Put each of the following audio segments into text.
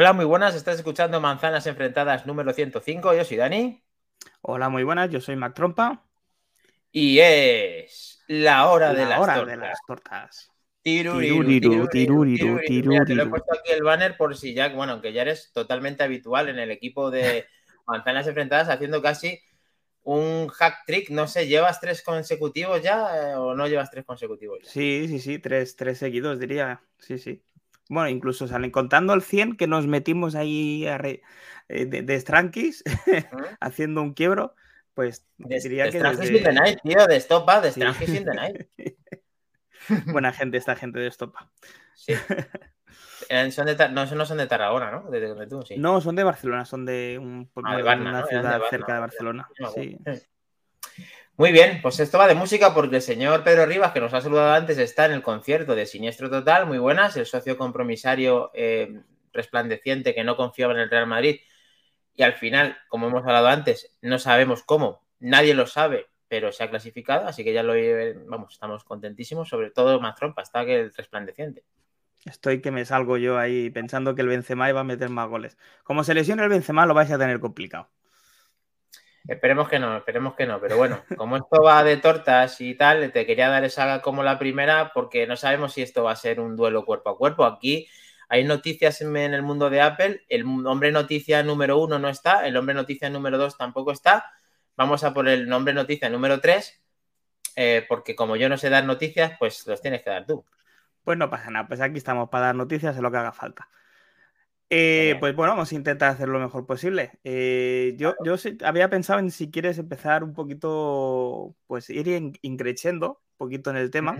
Hola, muy buenas. Estás escuchando Manzanas Enfrentadas número 105. Yo soy Dani. Hola, muy buenas. Yo soy Mac Trompa. Y es la hora, de, La las hora tortas. de las tortas. Tiruriru, Tiruriru, tiruriru, tiruriru. Mira, te lo he puesto aquí el banner por si ya, bueno, aunque ya eres totalmente habitual en el equipo de Manzanas Enfrentadas haciendo casi un hack trick. No sé, ¿llevas tres consecutivos ya eh, o no llevas tres consecutivos ya? Sí, sí, sí, tres, tres seguidos diría. Sí, sí. Bueno, incluso salen contando el 100 que nos metimos ahí a re- eh, de, de Strankis ¿Mm? haciendo un quiebro, pues De, diría de que desde- in the Night, tío, de Stopa, de Sí. In the Night. Buena gente esta gente de Estopa. Sí. Eh, son de Tar- no, no son de Tarragona, ¿no? De donde tú, sí. No, son de Barcelona, son de, un, Ah, de bueno, Barna, una ¿no? Eran de ciudad Barna, cerca de Barcelona. me Sí. Muy bien, pues esto va de música porque el señor Pedro Rivas, que nos ha saludado antes, está en el concierto de Siniestro Total, muy buenas, el socio compromisario eh, resplandeciente que no confiaba en el Real Madrid y al final, como hemos hablado antes, no sabemos cómo, nadie lo sabe, pero se ha clasificado, así que ya lo vamos, estamos contentísimos, sobre todo más trompa, está que el resplandeciente. Estoy que me salgo yo ahí pensando que el Benzema iba a meter más goles. Como se lesione el Benzema lo vais a tener complicado. Esperemos que no, esperemos que no. Pero bueno, como esto va de tortas y tal, te quería dar esa como la primera porque no sabemos si esto va a ser un duelo cuerpo a cuerpo. Aquí hay noticias en el mundo de Apple. El hombre noticia número uno no está, el hombre noticia número dos tampoco está. Vamos a por el nombre noticia número tres, eh, porque como yo no sé dar noticias, pues los tienes que dar tú. Pues no pasa nada, pues aquí estamos para dar noticias en lo que haga falta. Eh, pues bueno, vamos a intentar hacer lo mejor posible. Eh, yo yo había pensado en si quieres empezar un poquito, pues ir in- increciendo un poquito en el tema.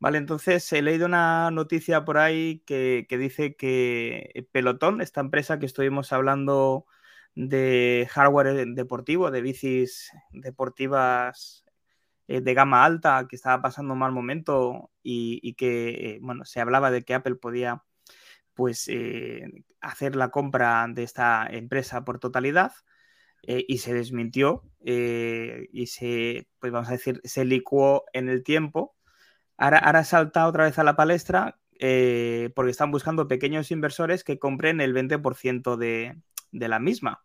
Vale, entonces he leído una noticia por ahí que, que dice que Pelotón, esta empresa que estuvimos hablando de hardware deportivo, de bicis deportivas eh, de gama alta, que estaba pasando un mal momento y, y que, bueno, se hablaba de que Apple podía, pues, eh, hacer la compra de esta empresa por totalidad eh, y se desmintió eh, y se, pues vamos a decir, se licuó en el tiempo. Ahora, ahora salta otra vez a la palestra porque están buscando pequeños inversores que compren el 20% de, de la misma.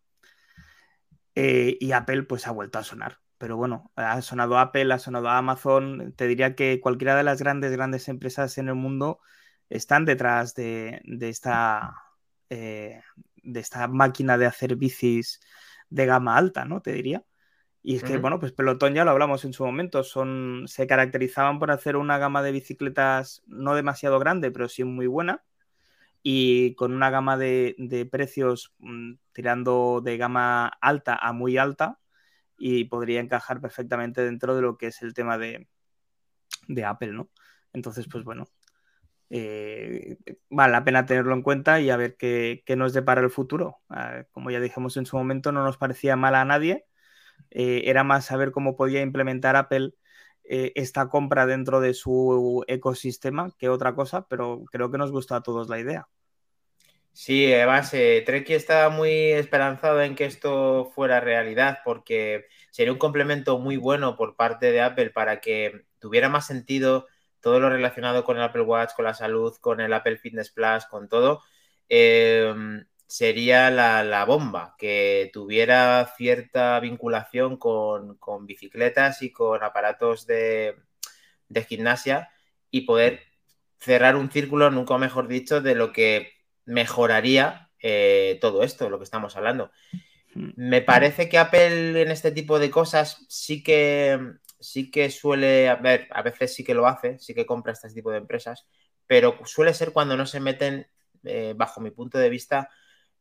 Y Apple pues ha vuelto a sonar. Pero bueno, ha sonado Apple, ha sonado Amazon. Te diría que cualquiera de las grandes, grandes empresas en el mundo están detrás de, de esta, eh, de esta máquina de hacer bicis de gama alta, ¿no? Te diría. Y es que, bueno, pues Pelotón ya lo hablamos en su momento, son, se caracterizaban por hacer una gama de bicicletas no demasiado grande, pero sí muy buena, y con una gama de, de precios mm, tirando de gama alta a muy alta, y podría encajar perfectamente dentro de lo que es el tema de, de Apple, ¿no? Entonces, pues bueno, eh, vale la pena tenerlo en cuenta y a ver qué, nos depara el futuro. Ah, como ya dijimos en su momento, no nos parecía mal a nadie. Eh, era más saber cómo podía implementar Apple eh, esta compra dentro de su ecosistema que otra cosa, pero creo que nos gusta a todos la idea. Sí, además, Treki estaba muy esperanzado en que esto fuera realidad porque sería un complemento muy bueno por parte de Apple para que tuviera más sentido todo lo relacionado con el Apple Watch, con la salud, con el Apple Fitness Plus, con todo. Eh, sería la, la, bomba, que tuviera cierta vinculación con, con bicicletas y con aparatos de, de gimnasia y poder cerrar un círculo, nunca mejor dicho, de lo que mejoraría eh, todo esto, lo que estamos hablando. Me parece que Apple en este tipo de cosas sí que sí que suele, a ver, a veces sí que lo hace, sí que compra este tipo de empresas, pero suele ser cuando no se meten, eh, bajo mi punto de vista,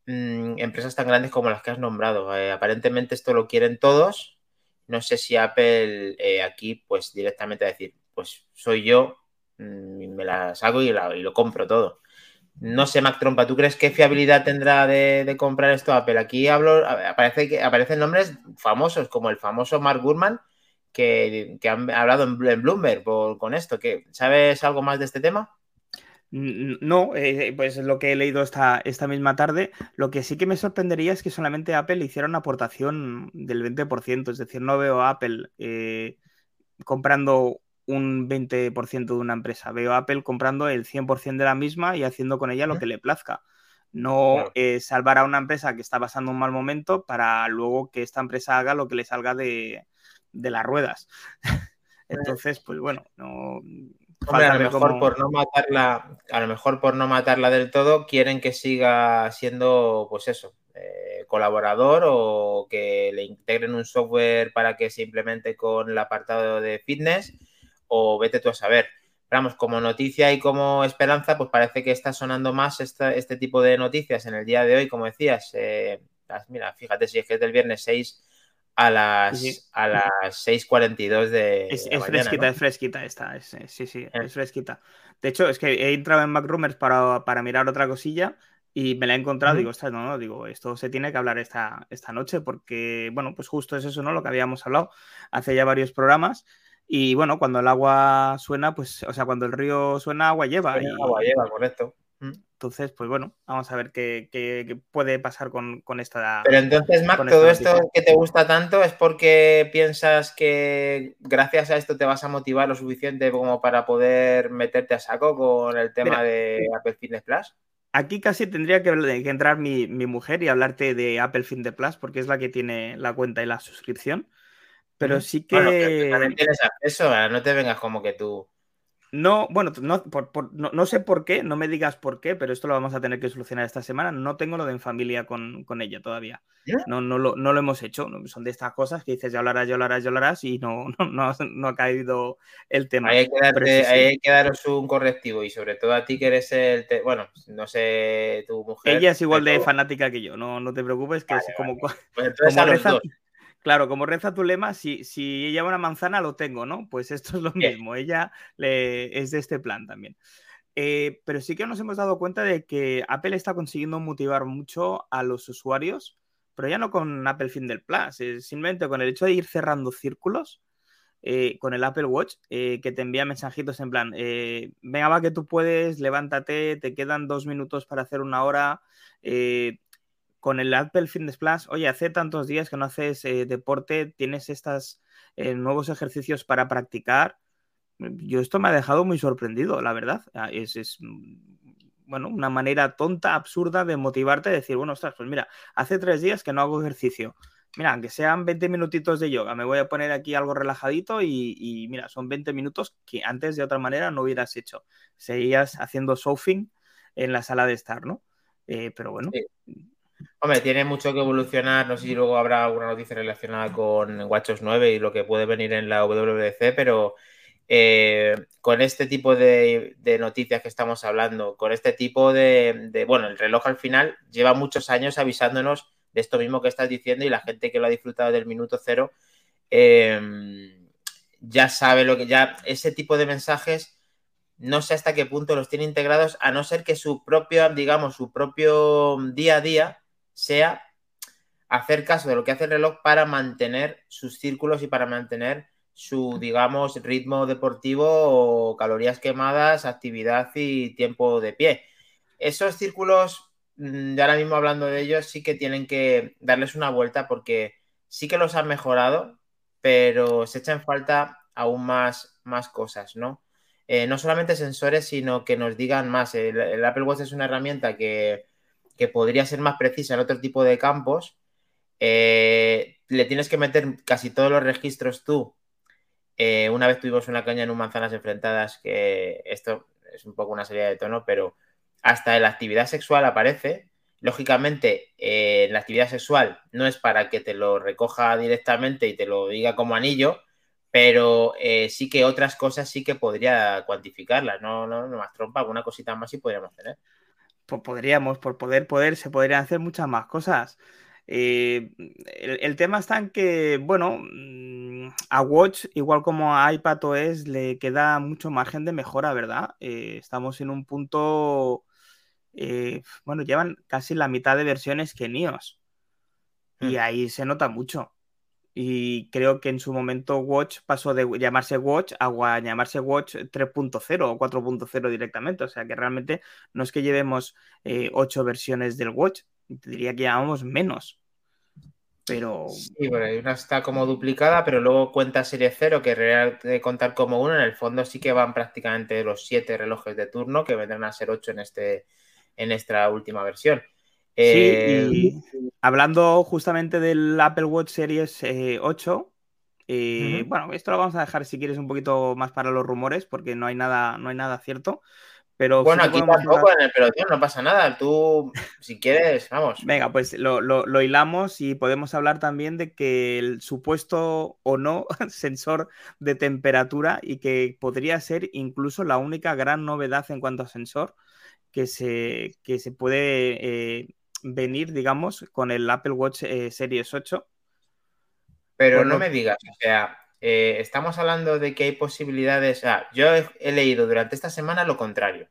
mmm, empresas tan grandes como las que has nombrado. Eh, aparentemente esto lo quieren todos. No sé si Apple eh, aquí, pues directamente decir, pues soy yo, mmm, me las hago y, lo compro todo. No sé, Mac Trompa, ¿tú crees qué fiabilidad tendrá de, comprar esto Apple? Aquí hablo, aparece aparecen nombres famosos, como el famoso Mark Gurman, que, que han hablado en, en Bloomberg por, con esto. ¿Qué, ¿Sabes algo más de este tema? No, eh, pues lo que he leído esta, esta misma tarde. Lo que sí que me sorprendería es que solamente Apple hiciera una aportación del 20%. Es decir, no veo a Apple eh, comprando un 20% de una empresa. Veo a Apple comprando el 100% de la misma y haciendo con ella lo que le plazca. No salvar a una empresa que está pasando un mal momento para luego que esta empresa haga lo que le salga de, de las ruedas. Entonces, pues bueno, no. a lo mejor por no matarla, a lo mejor por no matarla del todo, quieren que siga siendo, pues eso, eh, colaborador o que le integren un software para que se implemente con el apartado de fitness, o vete tú a saber. Vamos, como noticia y como esperanza, pues parece que está sonando más este tipo de noticias en el día de hoy, como decías. Eh, mira, fíjate si es que es del viernes 6 a las, a las 6.42 de. Es, es fresquita, es fresquita esta. sí, sí, eh. es fresquita. De hecho, es que he entrado en MacRumors para, para mirar otra cosilla y me la he encontrado. Digo, no, no, digo, esto se tiene que hablar esta, esta noche porque, bueno, pues justo es eso, ¿no? Lo que habíamos hablado hace ya varios programas. Y bueno, cuando el agua suena, pues, o sea, cuando el río suena, agua lleva. Y... Agua lleva, correcto. Entonces, pues bueno, vamos a ver qué, puede pasar con, esta. Pero entonces, Mac, todo esto que te gusta tanto es porque piensas que gracias a esto te vas a motivar lo suficiente como para poder meterte a saco con el tema de Apple Fitness Plus. Aquí casi tendría que, entrar mi, mujer y hablarte de Apple Fitness Plus porque es la que tiene la cuenta y la suscripción. Pero sí que. que también tienes acceso, no te vengas como que tú. No, bueno, no, no, sé por qué, no me digas por qué, pero esto lo vamos a tener que solucionar esta semana. No tengo lo de en familia con, ella todavía. No, no, lo, no lo hemos hecho. Son de estas cosas que dices, ya hablarás, ya hablarás, ya hablarás y no, no, ha caído el tema. hay, que daros un correctivo y sobre todo a ti que eres el... bueno, no sé, tu mujer... Ella es igual de fanática que yo, no, no te preocupes, que es como... Pues como Claro, como reza tu lema, si, si ella una manzana, lo tengo, ¿no? Pues esto es lo mismo, ella le, es de este plan también. Eh, pero sí que nos hemos dado cuenta de que Apple está consiguiendo motivar mucho a los usuarios, pero ya no con Apple Finder Plus, simplemente con el hecho de ir cerrando círculos. Eh, con el Apple Watch, eh, que te envía mensajitos en plan, venga, va que tú puedes, levántate, te quedan dos minutos para hacer una hora, con el Apple Fitness Plus, oye, hace tantos días que no haces eh, deporte, tienes estos eh, nuevos ejercicios para practicar. Yo esto me ha dejado muy sorprendido, la verdad. Ah, es, mm, bueno, una manera tonta, absurda de motivarte, de decir, bueno, ostras, pues mira, hace tres días que no hago ejercicio. Mira, aunque sean 20 minutitos de yoga, me voy a poner aquí algo relajadito y, mira, son 20 minutos que antes de otra manera no hubieras hecho. Seguías haciendo surfing en la sala de estar, ¿no? Eh, pero bueno, Hombre, tiene mucho que evolucionar. No sé si luego habrá alguna noticia relacionada con WatchOS 9 y lo que puede venir en la WWDC, pero eh, con este tipo de, noticias que estamos hablando, con este tipo de, Bueno, el reloj al final lleva muchos años avisándonos de esto mismo que estás diciendo y la gente que lo ha disfrutado del minuto cero em, ya sabe lo que. Ya ese tipo de mensajes no sé hasta qué punto los tiene integrados, a no ser que su propio, digamos, su propio día a día sea hacer caso de lo que hace el reloj para mantener sus círculos y para mantener su, digamos, ritmo deportivo o calorías quemadas, actividad y tiempo de pie. Esos círculos, mm, de ahora mismo hablando de ellos, sí que tienen que darles una vuelta porque sí que los han mejorado, pero se echan falta aún más, más cosas, ¿no? Eh, no solamente sensores, sino que nos digan más. el Apple Watch es una herramienta que que podría ser más precisa en otro tipo de campos, eh, le tienes que meter casi todos los registros tú. Eh, una vez tuvimos una caña en un manzanas enfrentadas, que esto es un poco una serie de tono, pero hasta en la actividad sexual aparece. Lógicamente, eh, la actividad sexual no es para que te lo recoja directamente y te lo diga como anillo, pero sí que otras cosas sí que podría cuantificarlas, no, no, no más trompa, alguna cosita más sí podríamos tener pues podríamos, por poder, poder, se podrían hacer muchas más cosas. Eh, el, tema está en que, bueno, mm, a Watch, igual como a iPad OS, le queda mucho margen de mejora, ¿verdad? Eh, estamos en un punto, eh, bueno, llevan casi la mitad de versiones que NIOS. Y hmm. ahí se nota mucho. Y creo que en su momento Watch pasó de llamarse Watch a llamarse Watch 3.0 o 4.0 directamente. O sea que realmente no es que llevemos eh, ocho versiones del Watch, te diría que llamamos menos. Pero. Sí, bueno, una está como duplicada, pero luego cuenta serie 0, que real de contar como uno. En el fondo sí que van prácticamente los siete relojes de turno, que vendrán a ser ocho en este, en esta última versión. Sí, y eh, hablando justamente del Apple Watch Series 8, eh, bueno, esto lo vamos a dejar si quieres un poquito más para los rumores, porque no hay nada, no hay nada cierto. Pero bueno, aquí tampoco en el pelotón no pasa nada. Tú, si quieres, vamos. Venga, pues lo, lo, hilamos y podemos hablar también de que el supuesto o no sensor de temperatura y que podría ser incluso la única gran novedad en cuanto a sensor que se, que se puede eh, venir, digamos, con el Apple Watch eh, Series 8. Pero no me digas, o sea, eh, estamos hablando de que hay posibilidades. yo he, leído durante esta semana lo contrario.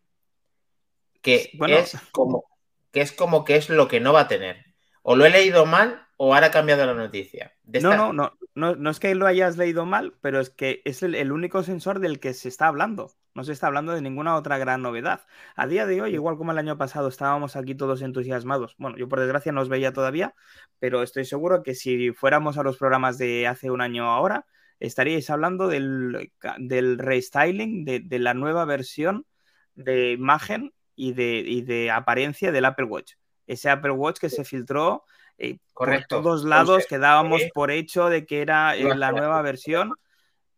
Que, es como, que es como que es lo que no va a tener. O lo he leído mal o ahora ha cambiado la noticia. no, no, no, no, no es que lo hayas leído mal, pero es que es el, único sensor del que se está hablando. No se está hablando de ninguna otra gran novedad. A día de hoy, igual como el año pasado, estábamos aquí todos entusiasmados. Bueno, yo por desgracia no os veía todavía, pero estoy seguro que si fuéramos a los programas de hace un año ahora, estaríais hablando del, del restyling, de, la nueva versión de imagen y de, de apariencia del Apple Watch. Ese Apple Watch que se filtró eh, por todos lados, que dábamos por hecho de que era eh, la nueva versión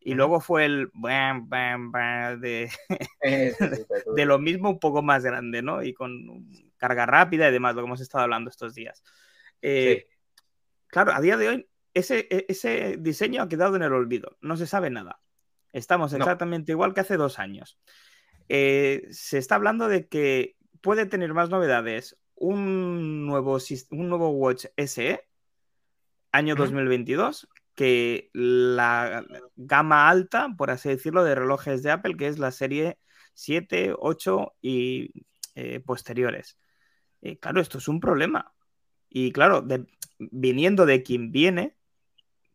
y luego fue el de, de lo mismo un poco más grande, ¿no? Y con carga rápida y demás, lo que hemos estado hablando estos días. Eh, claro, a día de hoy ese, e, ese, diseño ha quedado en el olvido, no se sabe nada. Estamos exactamente igual que hace dos años. Eh, se está hablando de que puede tener más novedades un nuevo, un nuevo Watch SE, año 2022, que la gama alta, por así decirlo, de relojes de Apple, que es la serie 7, 8 y eh, posteriores. Eh, claro, esto es un problema. Y claro, viniendo de quien viene,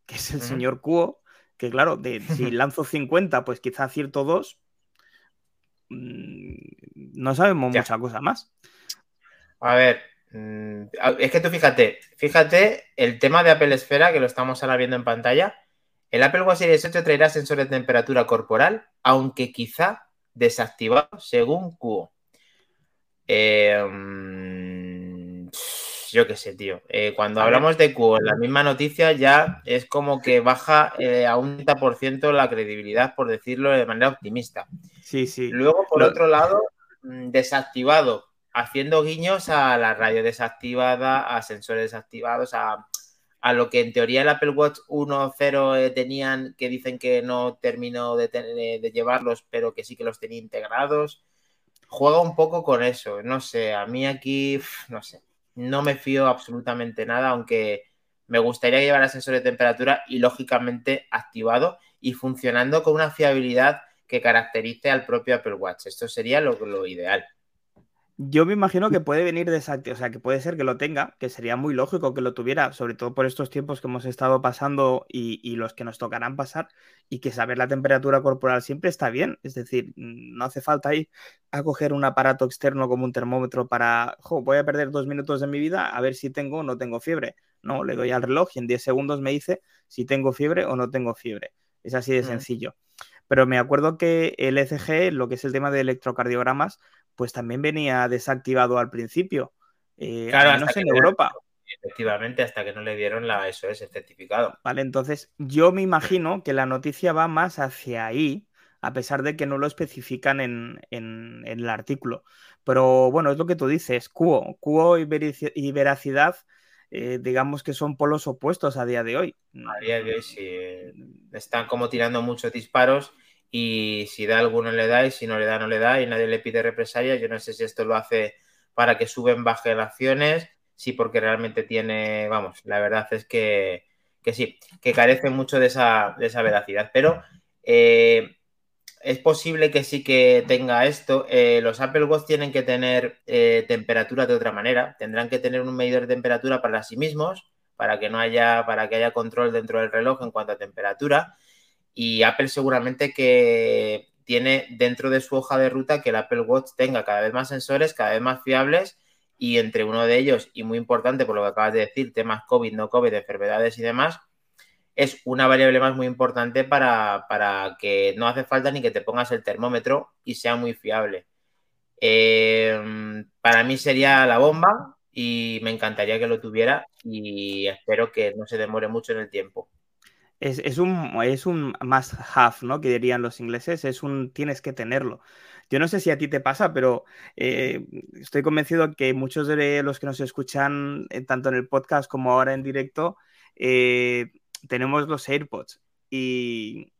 que es el señor Kuo, que claro, de, si lanzo 50, pues quizá acierto 2, mm, no sabemos mucha cosa más. A ver, es que tú fíjate, fíjate el tema de Apple Esfera, que lo estamos ahora viendo en pantalla. El Apple Watch Series 8 traerá sensor de temperatura corporal, aunque quizá desactivado según Cuo. Em, yo qué sé, tío. Eh, cuando hablamos de Cuo en la misma noticia ya es como que baja eh, a un 30% la credibilidad, por decirlo de manera optimista. Sí, sí. Luego, por otro lado, mm, desactivado haciendo guiños a la radio desactivada, a sensores desactivados, a, lo que en teoría el Apple Watch 1.0 eh, tenían, que dicen que no terminó de, llevarlos, pero que sí que los tenía integrados. Juega un poco con eso, no sé, a mí aquí, no sé, no me fío absolutamente nada, aunque me gustaría llevar el sensor de temperatura y lógicamente activado y funcionando con una fiabilidad que caracterice al propio Apple Watch. Esto sería lo ideal. Yo me imagino que puede venir desactivado, o sea, que puede ser que lo tenga, que sería muy lógico que lo tuviera, sobre todo por estos tiempos que hemos estado pasando y, los que nos tocarán pasar, y que saber la temperatura corporal siempre está bien. Es decir, mm, no hace falta ir a coger un aparato externo como un termómetro para, voy a perder dos minutos de mi vida a ver si tengo o no tengo fiebre. No, le doy al reloj y en 10 segundos me dice si tengo fiebre o no tengo fiebre. Es así de mm. sencillo. Pero me acuerdo que el ECG, lo que es el tema de electrocardiogramas, pues también venía desactivado al principio. Eh, claro, no en Europa. Efectivamente, hasta que no le dieron la SOS certificado. Vale, entonces yo me imagino que la noticia va más hacia ahí, a pesar de que no lo especifican en, el artículo. Pero bueno, es lo que tú dices, cuo, cuo y, veracidad, eh, digamos que son polos opuestos a día de hoy. A día de hoy sí, están como tirando muchos disparos y si da alguno le da y si no le da no le da y nadie le pide represalia. Yo no sé si esto lo hace para que suben baje acciones, sí porque realmente tiene, vamos, la verdad es que, sí, que carece mucho de esa, de esa veracidad, pero eh, es posible que sí que tenga esto. Eh, los Apple Watch tienen que tener eh, temperatura de otra manera, tendrán que tener un medidor de temperatura para sí mismos, para que no haya, para que haya control dentro del reloj en cuanto a temperatura y Apple seguramente que tiene dentro de su hoja de ruta que el Apple Watch tenga cada vez más sensores, cada vez más fiables y entre uno de ellos, y muy importante por lo que acabas de decir, temas COVID, no COVID, enfermedades y demás, es una variable más muy importante para, que no hace falta ni que te pongas el termómetro y sea muy fiable. Em, para mí sería la bomba y me encantaría que lo tuviera y espero que no se demore mucho en el tiempo. Es, un, es un must have, ¿no? Que dirían los ingleses, es un tienes que tenerlo. Yo no sé si a ti te pasa, pero eh, estoy convencido que muchos de los que nos escuchan, eh, tanto en el podcast como ahora en directo, eh, tenemos los AirPods. Y,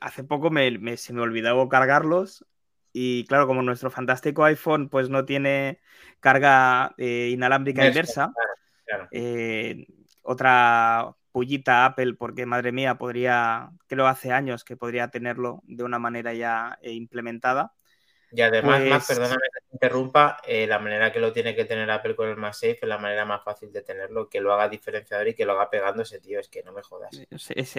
hace poco se me olvidó cargarlos y claro, como nuestro fantástico iPhone pues no tiene carga inalámbrica inversa, otra pullita Apple, porque madre mía, podría, creo hace años que podría tenerlo de una manera ya eh, implementada. Y además, más, pues perdóname interrumpa, eh, la manera que lo tiene que tener Apple con el MagSafe es la manera más fácil de tenerlo, que lo haga diferenciador y que lo haga pegando ese tío, es que no me jodas.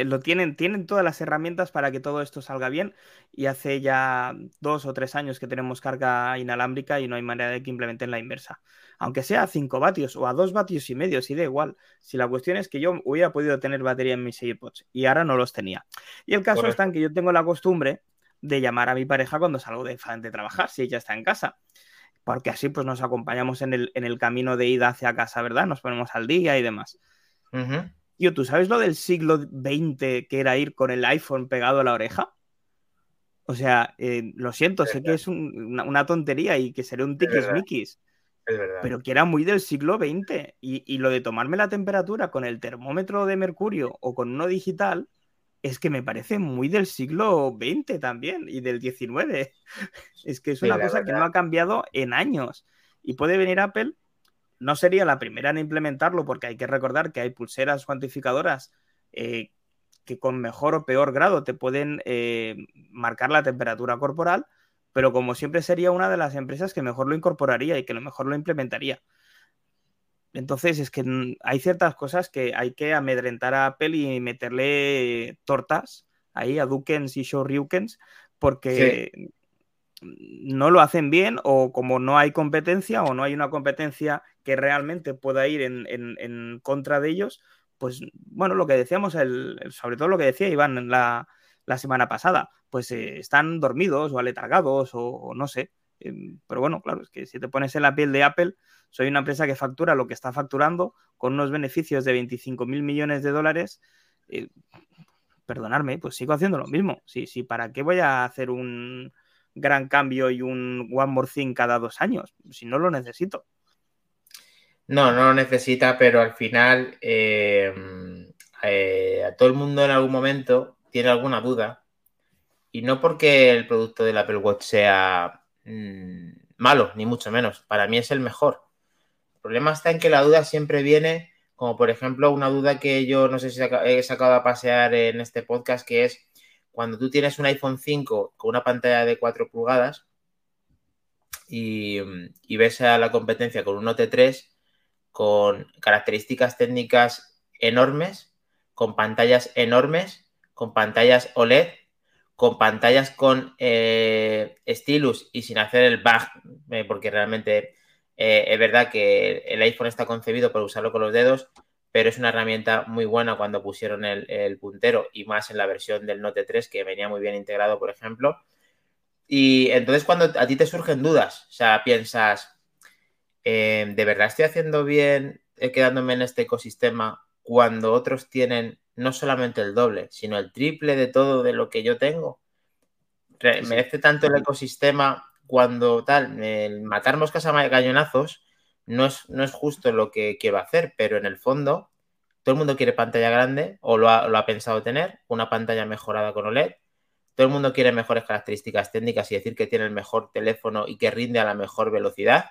lo tienen, tienen todas las herramientas para que todo esto salga bien y hace ya dos o tres años que tenemos carga inalámbrica y no hay manera de que implementen la inversa. Aunque sea a 5 vatios o a 2 vatios y medio, si da igual. Si la cuestión es que yo hubiera podido tener batería en mis AirPods y ahora no los tenía. Y el caso está en que yo tengo la costumbre de llamar a mi pareja cuando salgo de, de trabajar, si ella está en casa. Porque así pues nos acompañamos en el, en el camino de ida hacia casa, ¿verdad? Nos ponemos al día y demás. Yo, ¿tú sabes lo del siglo XX que era ir con el iPhone pegado a la oreja? O sea, eh, lo siento, sé que es una, tontería y que seré un tiquismiquis. Pero que era muy del siglo XX. Y, y, lo de tomarme la temperatura con el termómetro de mercurio o con uno digital, es que me parece muy del siglo XX también y del XIX. Es que es una cosa que no ha cambiado en años. Y puede venir Apple, no sería la primera en implementarlo porque hay que recordar que hay pulseras cuantificadoras eh, que con mejor o peor grado te pueden eh, marcar la temperatura corporal, pero como siempre sería una de las empresas que mejor lo incorporaría y que lo mejor lo implementaría. Entonces es que hay ciertas cosas que hay que amedrentar a Apple y meterle tortas ahí a Dukens y Shoryukens porque no lo hacen bien o como no hay competencia o no hay una competencia que realmente pueda ir en, contra de ellos, pues bueno, lo que decíamos, el, sobre todo lo que decía Iván la, la semana pasada, pues eh, están dormidos o aletargados o no sé. Pero bueno, claro, es que si te pones en la piel de Apple, soy una empresa que factura lo que está facturando con unos beneficios de 25 mil millones de dólares. Eh, perdonarme, pues sigo haciendo lo mismo. Sí, sí, ¿para qué voy a hacer un gran cambio y un One More Thing cada dos años? Si no lo necesito. No, no lo necesita, pero al final em, eh, a todo el mundo en algún momento tiene alguna duda. Y no porque el producto del Apple Watch sea mm, malo, ni mucho menos. Para mí es el mejor. El problema está en que la duda siempre viene, como por ejemplo una duda que yo no sé si he sacado a pasear en este podcast, que es cuando tú tienes un iPhone 5 con una pantalla de 4 pulgadas y, ves a la competencia con un Note 3 con características técnicas enormes, con pantallas enormes, con pantallas OLED, con pantallas con eh, stylus y sin hacer el bug, eh, porque realmente eh, es verdad que el iPhone está concebido para usarlo con los dedos, pero es una herramienta muy buena cuando pusieron el, puntero y más en la versión del Note 3 que venía muy bien integrado, por ejemplo. Y entonces cuando a ti te surgen dudas, o sea, piensas, eh, ¿de verdad estoy haciendo bien quedándome en este ecosistema cuando otros tienen no solamente el doble, sino el triple de todo de lo que yo tengo? ¿Merece tanto el ecosistema cuando tal, el matar moscas a no es, no es justo lo que quiero hacer, pero en el fondo todo el mundo quiere pantalla grande o lo ha, pensado tener, una pantalla mejorada con OLED. Todo el mundo quiere mejores características técnicas y decir que tiene el mejor teléfono y que rinde a la mejor velocidad.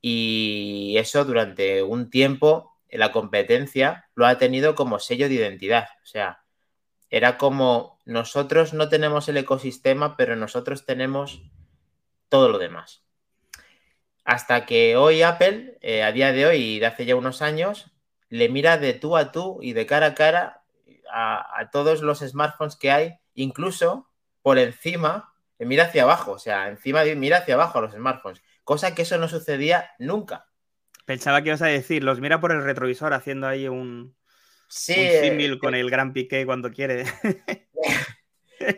Y eso durante un tiempo la competencia lo ha tenido como sello de identidad. O sea, era como nosotros no tenemos el ecosistema, pero nosotros tenemos todo lo demás. Hasta que hoy Apple, eh, a día de hoy y de hace ya unos años, le mira de tú a tú y de cara a cara a, todos los smartphones que hay, incluso por encima, mira hacia abajo, o sea, encima mira hacia abajo a los smartphones, cosa que eso no sucedía nunca. Pensaba que ibas a decir, los mira por el retrovisor haciendo ahí un, sí, símil con el gran piqué cuando quiere.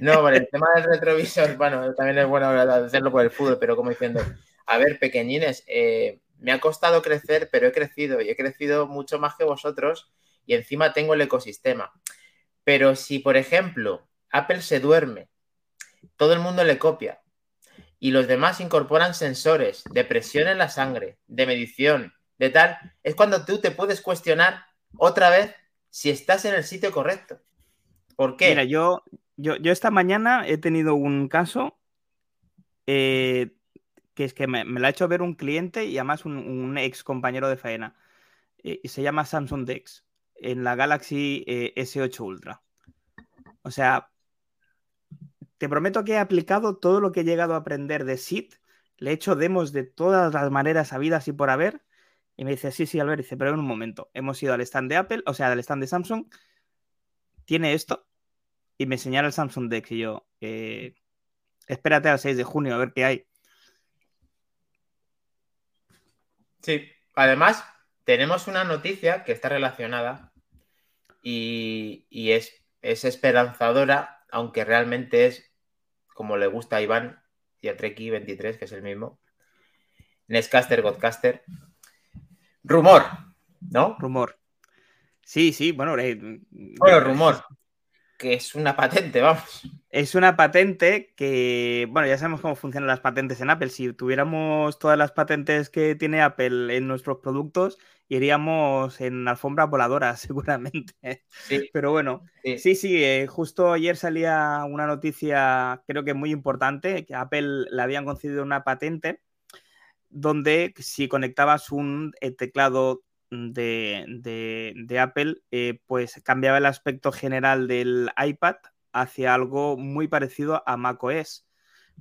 No, por el tema del retrovisor, bueno, también es bueno hacerlo por el fútbol, pero como diciendo, a ver, pequeñines, eh, me ha costado crecer, pero he crecido y he crecido mucho más que vosotros y encima tengo el ecosistema. Pero si, por ejemplo, Apple se duerme, todo el mundo le copia y los demás incorporan sensores de presión en la sangre, de medición, de tal, es cuando tú te puedes cuestionar otra vez si estás en el sitio correcto. ¿Por qué? Mira, yo, yo, yo esta mañana he tenido un caso eh, que es que me, lo ha hecho ver un cliente y además un, ex compañero de faena. Eh, y se llama Samsung Dex en la Galaxy eh, S8 Ultra. O sea, te prometo que he aplicado todo lo que he llegado a aprender de SIT. Le he hecho demos de todas las maneras habidas y por haber. Y me dice, sí, sí, Albert, dice, pero en un momento, hemos ido al stand de Apple, o sea, al stand de Samsung, tiene esto, y me señala el Samsung Dex, y yo, eh, espérate al 6 de junio a ver qué hay. Sí, además tenemos una noticia que está relacionada y, es, es, esperanzadora, aunque realmente es como le gusta a Iván y a Treki23, que es el mismo. Nescaster, Godcaster. Rumor, ¿no? Rumor. Sí, sí, bueno. Eh, bueno, rumor que es una patente, vamos. Es una patente que, bueno, ya sabemos cómo funcionan las patentes en Apple. Si tuviéramos todas las patentes que tiene Apple en nuestros productos, iríamos en alfombra voladora, seguramente. Sí. Pero bueno, sí, sí, eh, justo ayer salía una noticia, creo que muy importante, que a Apple le habían concedido una patente donde si conectabas un eh, teclado de, Apple, eh, pues cambiaba el aspecto general del iPad hacia algo muy parecido a macOS,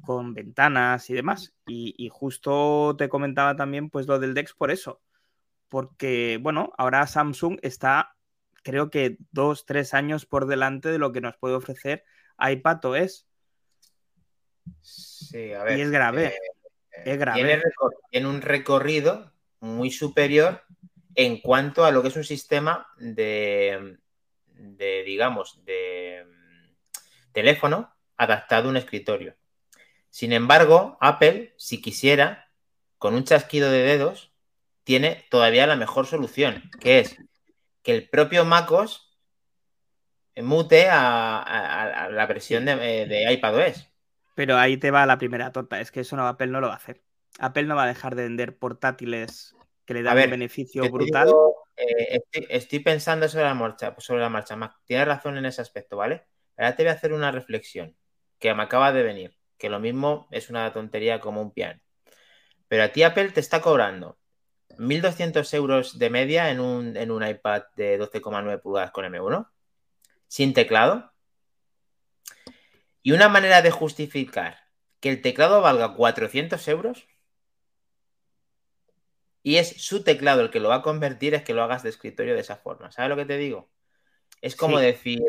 con ventanas y demás. Y, justo te comentaba también pues lo del Dex por eso, porque bueno, ahora Samsung está creo que dos, tres años por delante de lo que nos puede ofrecer iPad OS. Sí, a ver. Y es grave. Eh, es grave. Tiene, tiene, un recorrido muy superior en cuanto a lo que es un sistema de, digamos, de teléfono adaptado a un escritorio. Sin embargo, Apple, si quisiera, con un chasquido de dedos, tiene todavía la mejor solución, que es que el propio MacOS mute a, la versión de, de, iPadOS. Pero ahí te va la primera torta, es que eso no, Apple no lo va a hacer. Apple no va a dejar de vender portátiles que le da un beneficio brutal. Eh, estoy, pensando sobre la marcha, sobre la marcha. Tienes razón en ese aspecto, ¿vale? Ahora te voy a hacer una reflexión que me acaba de venir, que lo mismo es una tontería como un piano. Pero a ti Apple te está cobrando 1.200 euros de media en un, en un iPad de 12,9 pulgadas con M1, sin teclado. Y una manera de justificar que el teclado valga 400 euros y es su teclado el que lo va a convertir, es que lo hagas de escritorio de esa forma. ¿Sabes lo que te digo? Es como decir,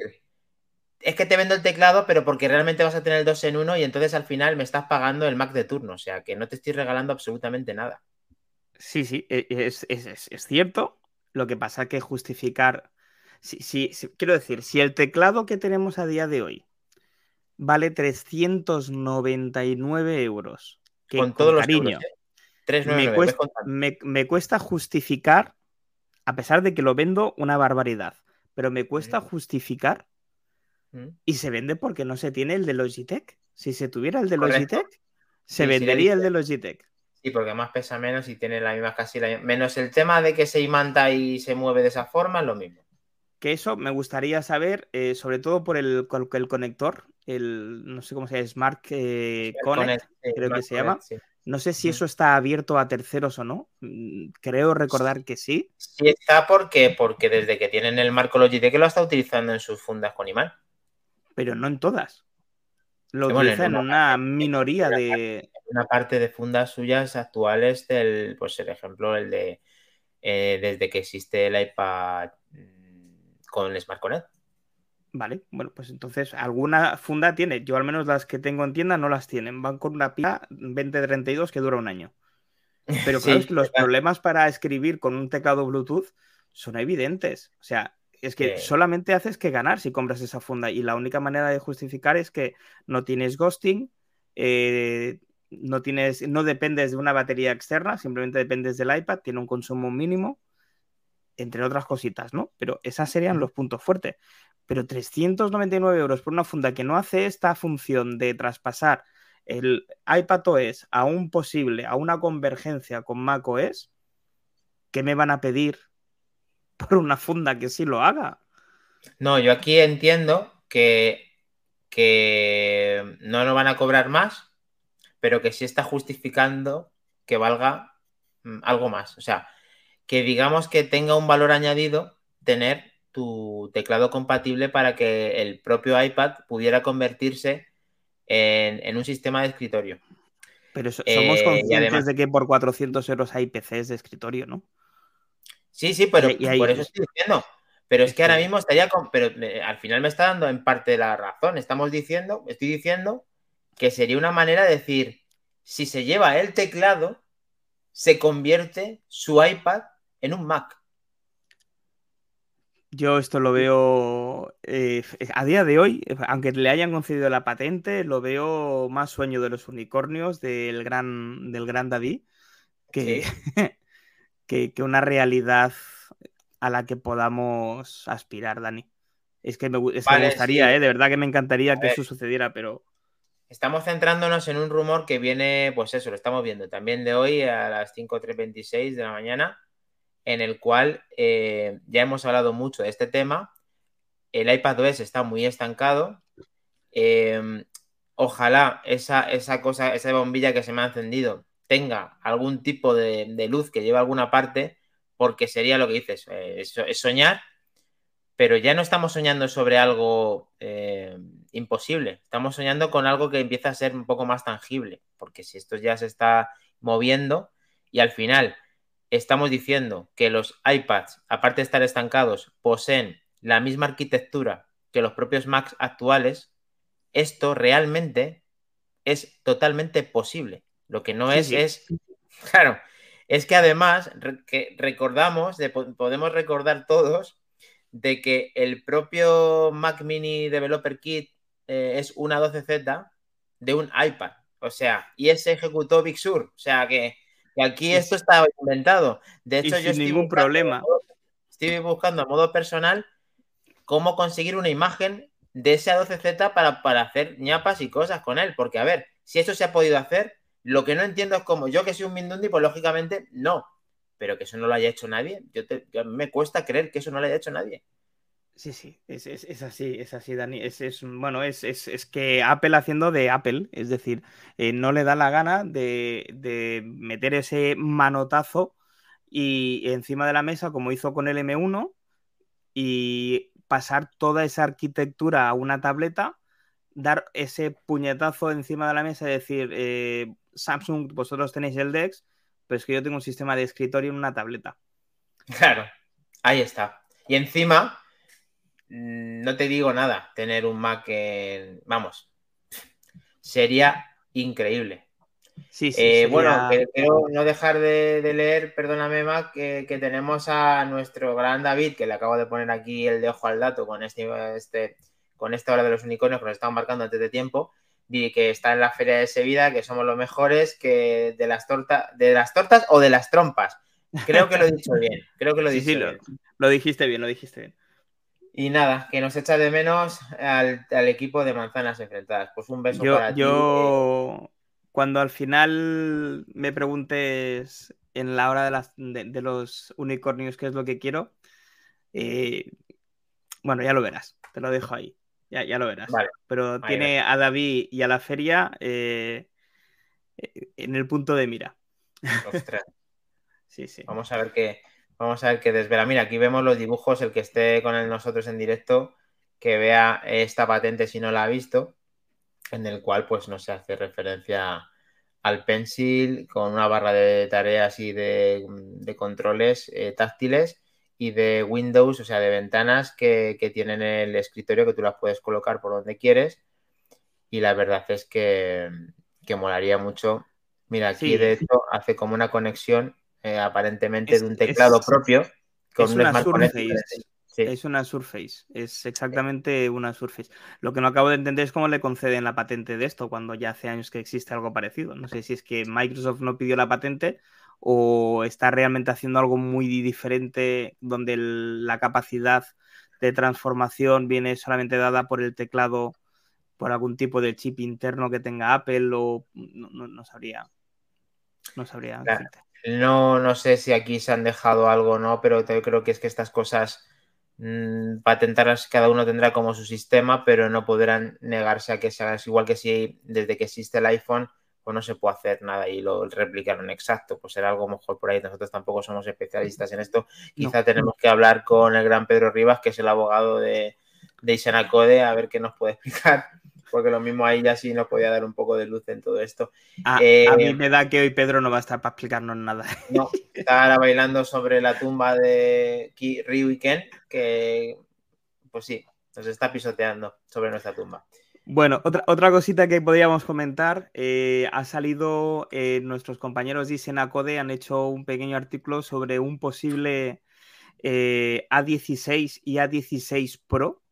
es que te vendo el teclado, pero porque realmente vas a tener el 2 en 1 y entonces al final me estás pagando el Mac de turno, o sea que no te estoy regalando absolutamente nada. Sí, sí, e, es, cierto. Lo que pasa es que justificar, si, quiero decir, si el teclado que tenemos a día de hoy vale 399 euros, que con, todos los cariño, ¿eh? me, cuesta, justificar, a pesar de que lo vendo una barbaridad, pero me cuesta justificar y se vende porque no se tiene el de Logitech. Si se tuviera el de Logitech, se vendería el de Logitech. Sí, porque más pesa menos y tiene la misma casi la Menos el tema de que se imanta y se mueve de esa forma, es lo mismo. Que eso me gustaría saber, eh, sobre todo por el, el, conector, el no sé cómo se llama, Smart eh, Connect, creo que se llama. No sé si eso está abierto a terceros o no. Mm, creo recordar que sí. Sí está porque, porque desde que tienen el marco Logitech lo está utilizando en sus fundas con imán. Pero no en todas. Lo utiliza en una, minoría de. Una parte de fundas suyas actuales del, pues el ejemplo, el de eh, desde que existe el iPad mm, con Smart Connect. Vale, bueno, pues entonces alguna funda tiene. Yo al menos las que tengo en tienda no las tienen. Van con una pila 2032 que dura un año. Pero claro, es que los problemas para escribir con un teclado Bluetooth son evidentes. O sea, Es que solamente haces que ganar si compras esa funda y la única manera de justificar es que no tienes ghosting, eh, no tienes, no dependes de una batería externa, simplemente dependes del iPad, tiene un consumo mínimo, entre otras cositas, ¿no? Pero esos serían los puntos fuertes. Pero 399 euros por una funda que no hace esta función de traspasar el iPad OS a un posible, a una convergencia con Mac OS, ¿qué me van a pedir por una funda que sí lo haga? No, yo aquí entiendo que, que no lo van a cobrar más, pero que sí está justificando que valga mm, algo más. O sea, que digamos que tenga un valor añadido tener tu teclado compatible para que el propio iPad pudiera convertirse en, un sistema de escritorio. Pero somos eh, conscientes de que por 400 euros hay PCs de escritorio, ¿no? Sí, sí, pero por eso estoy diciendo. Pero es que ahora mismo estaría con. Pero al final me está dando en parte la razón. Estamos diciendo, estoy diciendo que sería una manera de decir: si se lleva el teclado, se convierte su iPad en un Mac. Yo esto lo veo eh, a día de hoy, aunque le hayan concedido la patente, lo veo más sueño de los unicornios del gran, del gran David que, que, una realidad a la que podamos aspirar, Dani. Es que me, gustaría, eh, de verdad que me encantaría que eso sucediera, pero. Estamos centrándonos en un rumor que viene, pues eso, lo estamos viendo también de hoy a las 5.326 de la mañana en el cual eh, ya hemos hablado mucho de este tema. El iPad OS está muy estancado. Em, ojalá esa, esa, cosa, esa bombilla que se me ha encendido tenga algún tipo de, luz que lleve a alguna parte, porque sería lo que dices, eh, es, soñar, pero ya no estamos soñando sobre algo eh, imposible, estamos soñando con algo que empieza a ser un poco más tangible, porque si esto ya se está moviendo y al final estamos diciendo que los iPads, aparte de estar estancados, poseen la misma arquitectura que los propios Macs actuales, esto realmente es totalmente posible. Lo que no es es, claro, es que además que recordamos, podemos recordar todos, de que el propio Mac Mini Developer Kit eh, es una 12Z de un iPad. O sea, y ese ejecutó Big Sur. O sea que y aquí esto está inventado. De hecho, yo estoy ningún problema. Estoy buscando a modo personal cómo conseguir una imagen de ese A12Z para, para hacer ñapas y cosas con él. Porque, a ver, si eso se ha podido hacer, lo que no entiendo es cómo yo que soy un Mindundi, pues lógicamente no. Pero que eso no lo haya hecho nadie. Yo, me cuesta creer que eso no lo haya hecho nadie. Sí, sí, es, así, es así, Dani. Es, bueno, es, que Apple haciendo de Apple, es decir, eh, no le da la gana de, meter ese manotazo y encima de la mesa, como hizo con el M1, y pasar toda esa arquitectura a una tableta, dar ese puñetazo encima de la mesa y decir, eh, Samsung, vosotros tenéis el DeX, pero es que yo tengo un sistema de escritorio en una tableta. Claro, ahí está. Y encima no te digo nada, tener un Mac en... Vamos, sería increíble. Sí, sí, eh, Bueno, quiero no dejar de, leer, perdóname, Mac, que, tenemos a nuestro gran David, que le acabo de poner aquí el de ojo al dato con este, este, con esta hora de los unicornios que nos estaban marcando antes de tiempo, y que está en la feria de Sevilla, que somos los mejores, que de las tortas, de las tortas o de las trompas. Creo que lo he dicho bien, creo que lo, sí, lo dijiste bien, lo dijiste bien. Y nada, que nos echa de menos al, equipo de manzanas enfrentadas. Pues un beso para ti. Yo, cuando al final me preguntes en la hora de, las, de, los unicornios qué es lo que quiero, eh, bueno, ya lo verás, te lo dejo ahí. Ya, ya lo verás. Pero tiene a David y a la feria eh, en el punto de mira. Ostras. sí, sí. Vamos a ver qué, Vamos a ver qué desvela. Mira, aquí vemos los dibujos, el que esté con nosotros en directo, que vea esta patente si no la ha visto, en el cual pues no se hace referencia al pencil con una barra de tareas y de, controles eh, táctiles y de Windows, o sea, de ventanas que, tienen el escritorio que tú las puedes colocar por donde quieres. Y la verdad es que, que molaría mucho. Mira, aquí de hecho hace como una conexión eh, aparentemente de un teclado propio con es una Surface. Es una Surface, es exactamente una Surface. Lo que no acabo de entender es cómo le conceden la patente de esto cuando ya hace años que existe algo parecido. No sé si es que Microsoft no pidió la patente o está realmente haciendo algo muy diferente donde la capacidad de transformación viene solamente dada por el teclado, por algún tipo de chip interno que tenga Apple o no, sabría. No sabría. No, no sé si aquí se han dejado algo o no, pero creo que es que estas cosas mmm, patentarlas cada uno tendrá como su sistema, pero no podrán negarse a que se haga igual que si desde que existe el iPhone pues no se puede hacer nada y lo replicaron exacto, pues será algo mejor por ahí. Nosotros tampoco somos especialistas en esto. Quizá tenemos que hablar con el gran Pedro Rivas, que es el abogado de, de Isenacode, a ver qué nos puede explicar, porque lo mismo ahí ya sí nos podía dar un poco de luz en todo esto. A, eh, mí me da que hoy Pedro no va a estar para explicarnos nada. No, está ahora bailando sobre la tumba de Ryu y Ken, que pues sí, nos está pisoteando sobre nuestra tumba. Bueno, otra, otra cosita que podríamos comentar, eh, ha salido, eh, nuestros compañeros de Isenacode han hecho un pequeño artículo sobre un posible eh, A16 y A16 Pro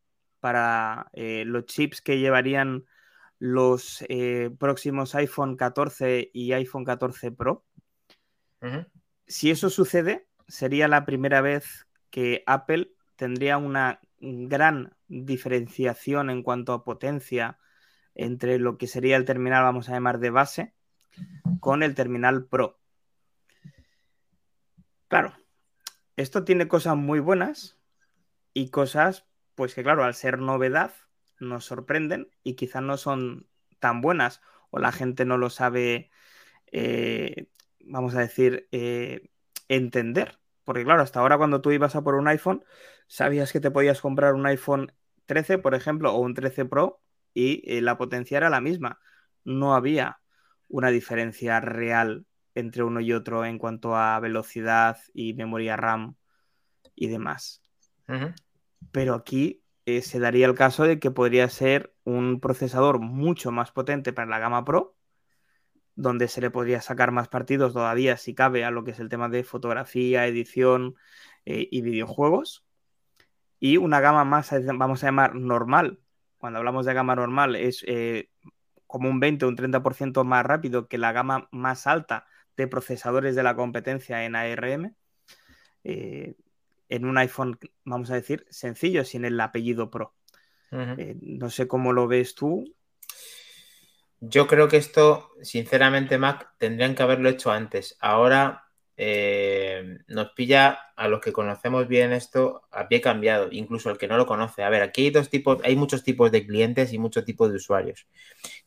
para los chips que llevarían los próximos iPhone 14 y iPhone 14 Pro. Si eso sucede, sería la primera vez que Apple tendría una gran diferenciación en cuanto a potencia entre lo que sería el terminal, vamos a llamar de base, con el terminal Pro. Claro, esto tiene cosas muy buenas y cosas, pues que claro, al ser novedad, nos sorprenden y quizás no son tan buenas o la gente no lo sabe, eh, vamos a decir, eh, entender. Porque claro, hasta ahora cuando tú ibas a por un iPhone, sabías que te podías comprar un iPhone 13, por ejemplo, o un 13 Pro y eh, la potencia era la misma. No había una diferencia real entre uno y otro en cuanto a velocidad y memoria RAM y demás. Pero aquí eh, se daría el caso de que podría ser un procesador mucho más potente para la gama Pro, donde se le podría sacar más partidos todavía si cabe a lo que es el tema de fotografía, edición eh, y videojuegos y una gama más, vamos a llamar normal. Cuando hablamos de gama normal es eh, como un 20 o un 30% más rápido que la gama más alta de procesadores de la competencia en ARM. En un iPhone, vamos a decir, sencillo, sin el apellido Pro. Eh, no sé cómo lo ves tú. Yo creo que esto, sinceramente, Mac, tendrían que haberlo hecho antes. Ahora eh, nos pilla a los que conocemos bien esto a pie cambiado, incluso al que no lo conoce. A ver, aquí hay dos tipos, hay muchos tipos de clientes y muchos tipos de usuarios.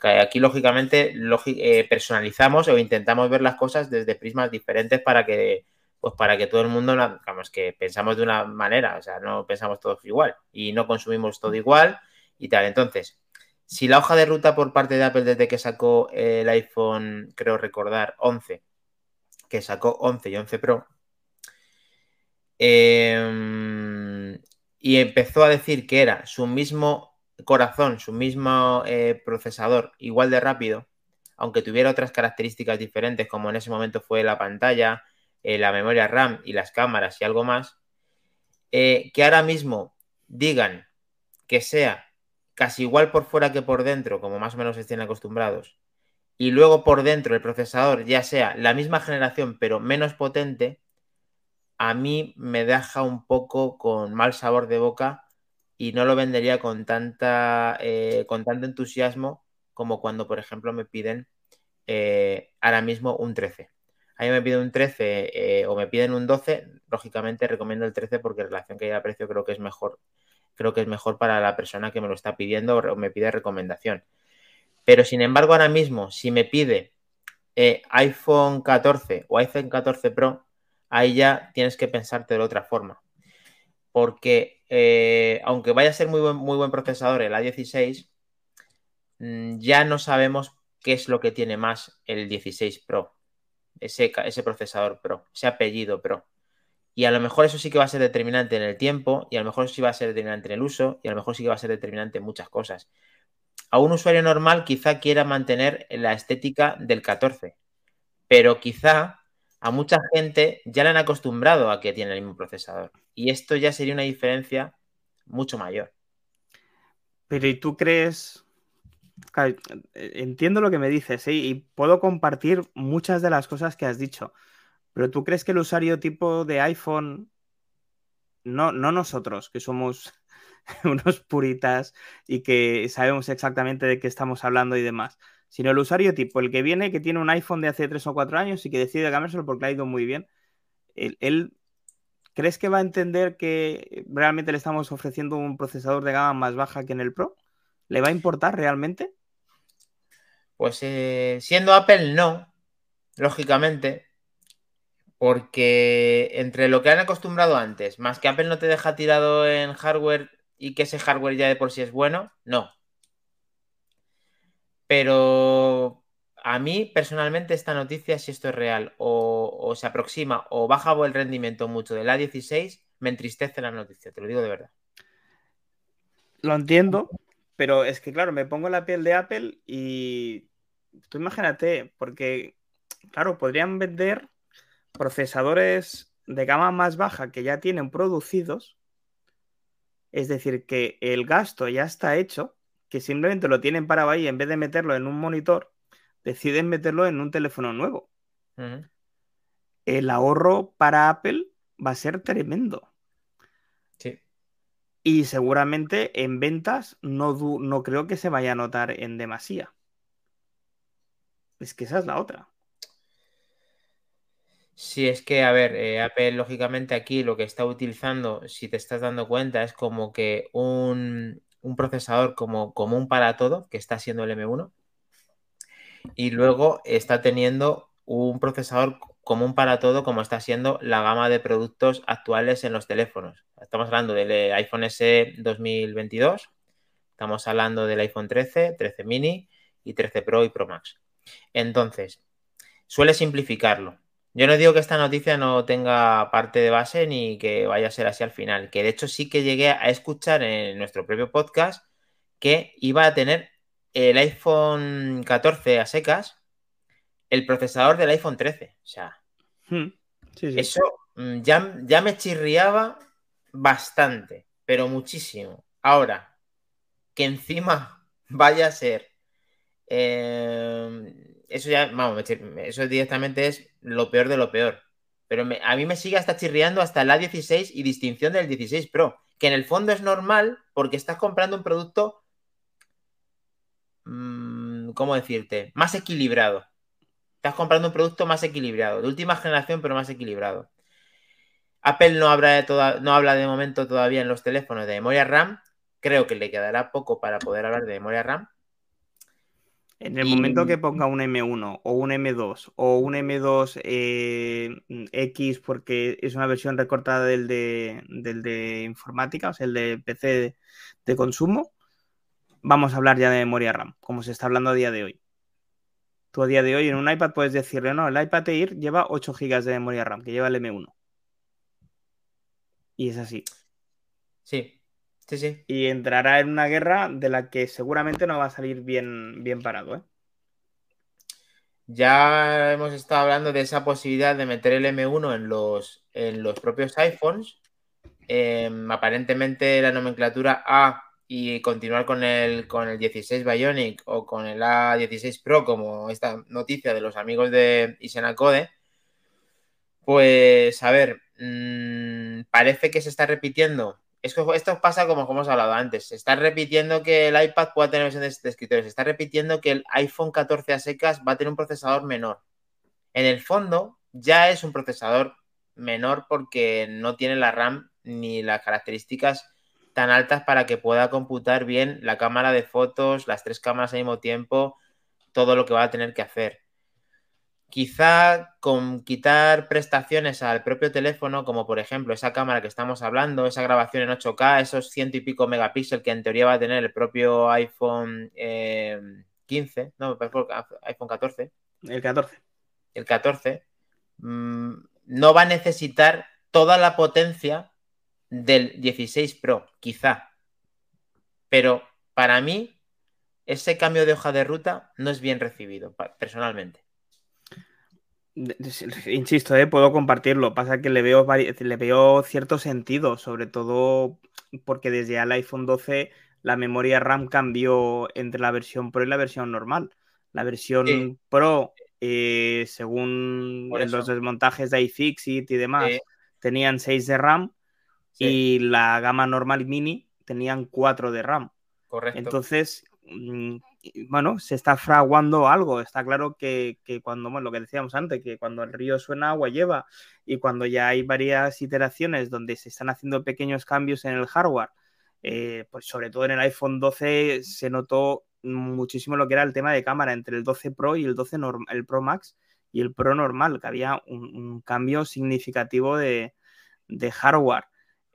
Aquí, lógicamente, eh, personalizamos o intentamos ver las cosas desde prismas diferentes para que, pues para que todo el mundo, digamos, que pensamos de una manera, o sea, no pensamos todos igual y no consumimos todo igual y tal. Entonces, si la hoja de ruta por parte de Apple desde que sacó el iPhone, creo recordar, 11, que sacó 11 y 11 Pro. Em, y empezó a decir que era su mismo corazón, su mismo eh, procesador igual de rápido, aunque tuviera otras características diferentes, como en ese momento fue la pantalla, eh, la memoria RAM y las cámaras y algo más, eh, que ahora mismo digan que sea casi igual por fuera que por dentro, como más o menos estén acostumbrados, y luego por dentro el procesador ya sea la misma generación pero menos potente, a mí me deja un poco con mal sabor de boca y no lo vendería con, tanta, eh, con tanto entusiasmo como cuando, por ejemplo, me piden ahora mismo un 13. A mí me piden un 13 eh, o me piden un 12, lógicamente recomiendo el 13 porque relación que hay a precio creo que es mejor. Creo que es mejor para la persona que me lo está pidiendo o me pide recomendación. Pero sin embargo, ahora mismo, si me pide eh, iPhone 14 o iPhone 14 Pro, ahí ya tienes que pensarte de otra forma. Porque eh, aunque vaya a ser muy buen, muy buen procesador el A16, mm, ya no sabemos qué es lo que tiene más el 16 Pro, ese, ese procesador Pro, ese apellido Pro. Y a lo mejor eso sí que va a ser determinante en el tiempo, y a lo mejor sí va a ser determinante en el uso, y a lo mejor sí que va a ser determinante en muchas cosas a un usuario normal quizá quiera mantener la estética del 14, pero quizá a mucha gente ya le han acostumbrado a que tiene el mismo procesador y esto ya sería una diferencia mucho mayor. Pero ¿y tú crees? Entiendo lo que me dices ¿eh? y puedo compartir muchas de las cosas que has dicho, pero ¿tú crees que el usuario tipo de iPhone, no, no nosotros, que somos unos puritas y que sabemos exactamente de qué estamos hablando y demás, sino el usuario tipo, el que viene, que tiene un iPhone de hace 3 o 4 años y que decide cambiárselo porque ha ido muy bien, él, ¿crees que va a entender que realmente le estamos ofreciendo un procesador de gama más baja que en el Pro? ¿Le va a importar realmente? Pues eh, siendo Apple, no, lógicamente, porque entre lo que han acostumbrado antes, más que Apple no te deja tirado en hardware y que ese hardware ya de por sí es bueno, no. Pero a mí personalmente esta noticia, si esto es real o, se aproxima o baja el rendimiento mucho del A16, me entristece la noticia, te lo digo de verdad. Lo entiendo, pero es que claro, me pongo la piel de Apple y tú imagínate, porque claro, podrían vender procesadores de gama más baja que ya tienen producidos es decir, que el gasto ya está hecho, que simplemente lo tienen para ahí en vez de meterlo en un monitor, deciden meterlo en un teléfono nuevo. El ahorro para Apple va a ser tremendo. Y seguramente en ventas no, no creo que se vaya a notar en demasía. Es que esa es la otra. Sí, es que, a ver, eh, Apple lógicamente aquí lo que está utilizando, si te estás dando cuenta, es como que un, procesador como común para todo, que está siendo el M1, y luego está teniendo un procesador común para todo, como está siendo la gama de productos actuales en los teléfonos. Estamos hablando del eh, iPhone S 2022, estamos hablando del iPhone 13, 13 mini y 13 Pro y Pro Max. Entonces, suele simplificarlo yo no digo que esta noticia no tenga parte de base ni que vaya a ser así al final, que de hecho sí que llegué a escuchar en nuestro propio podcast que iba a tener el iPhone 14 a secas el procesador del iPhone 13. O sea, hmm. eso mm, ya, ya me chirriaba bastante, pero muchísimo. Ahora, que encima vaya a ser... Eh, eso ya, vamos, eso directamente es lo peor de lo peor. Pero a mí me sigue hasta chirriando hasta la 16 y distinción del 16 Pro, que en el fondo es normal porque estás comprando un producto, mm, ¿cómo decirte? Más equilibrado. Estás comprando un producto más equilibrado, de última generación, pero más equilibrado. Apple no habla de, no habla de momento todavía en los teléfonos de memoria RAM. Creo que le quedará poco para poder hablar de memoria RAM. En el momento que ponga un M1 o un M2 o un M2 eh, X porque es una versión recortada del de, del de informática, o sea, el de PC de, consumo, vamos a hablar ya de memoria RAM, como se está hablando a día de hoy. Tú a día de hoy en un iPad puedes decirle, no, el iPad Air lleva 8 GB de memoria RAM, que lleva el M1. Y es así. Sí, y entrará en una guerra de la que seguramente no va a salir bien, bien parado. ¿eh? Ya hemos estado hablando de esa posibilidad de meter el M1 en los, en los propios iPhones. Em, aparentemente la nomenclatura A y continuar con el, con el 16 Bionic o con el A16 Pro, como esta noticia de los amigos de Isenacode, pues a ver, mm, parece que se está repitiendo esto pasa como, hemos hablado antes. Se está repitiendo que el iPad pueda tener versiones de escritorio. Se está repitiendo que el iPhone 14 a secas va a tener un procesador menor. En el fondo, ya es un procesador menor porque no tiene la RAM ni las características tan altas para que pueda computar bien la cámara de fotos, las tres cámaras al mismo tiempo, todo lo que va a tener que hacer. Quizá con quitar prestaciones al propio teléfono, como por ejemplo esa cámara que estamos hablando, esa grabación en 8K, esos ciento y pico megapíxeles que en teoría va a tener el propio iPhone 15, eh, no, iPhone 14. El 14. El 14. Mm, no va a necesitar toda la potencia del 16 Pro, quizá. Pero para mí, ese cambio de hoja de ruta no es bien recibido, personalmente. Insisto, ¿eh? puedo compartirlo. Pasa que le veo, le veo cierto sentido, sobre todo porque desde el iPhone 12 la memoria RAM cambió entre la versión Pro y la versión normal. La versión Pro, eh, según los desmontajes de iFixit y demás, tenían 6 de RAM y la gama normal mini tenían 4 de RAM. Correcto. Entonces, mm, bueno, se está fraguando algo. Está claro que, cuando, bueno, lo que decíamos antes, que cuando el río suena, agua lleva. Y cuando ya hay varias iteraciones donde se están haciendo pequeños cambios en el hardware, eh, pues sobre todo en el iPhone 12 se notó muchísimo lo que era el tema de cámara entre el 12 Pro y el 12 el Pro Max y el Pro normal, que había un, cambio significativo de hardware.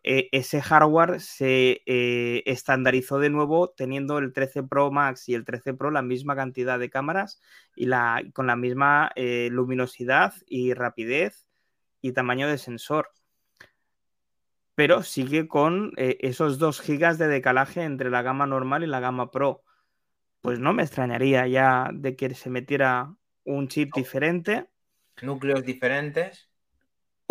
E, ese hardware se eh, estandarizó de nuevo teniendo el 13 Pro Max y el 13 Pro la misma cantidad de cámaras y la, con la misma eh, luminosidad y rapidez y tamaño de sensor. Pero sigue con eh, esos 2 gigas de decalaje entre la gama normal y la gama Pro. Pues no me extrañaría ya de que se metiera un chip diferente. Núcleos diferentes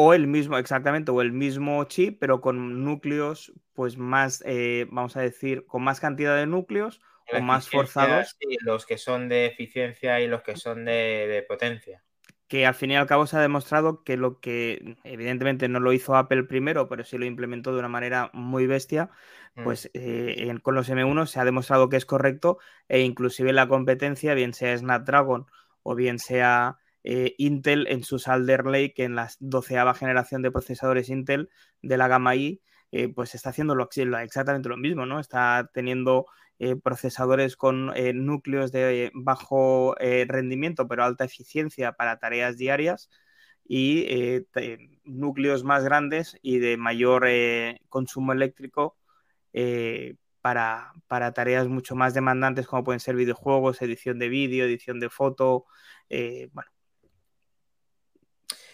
o el mismo, exactamente, o el mismo chip, pero con núcleos, pues más, eh, vamos a decir, con más cantidad de núcleos o más forzados. los que son de eficiencia y los que son de, potencia. Que al fin y al cabo se ha demostrado que lo que evidentemente no lo hizo Apple primero, pero sí lo implementó de una manera muy bestia, mm. pues eh, con los M1 se ha demostrado que es correcto e inclusive la competencia, bien sea Snapdragon o bien sea eh, Intel en su Alder Lake, en la doceava generación de procesadores Intel de la gama i, eh, pues está haciendo exactamente lo mismo, ¿no? Está teniendo eh, procesadores con núcleos de bajo rendimiento, pero alta eficiencia para tareas diarias y núcleos más grandes y de mayor consumo eléctrico para, para, tareas mucho más demandantes como pueden ser videojuegos, edición de vídeo, edición de foto, bueno,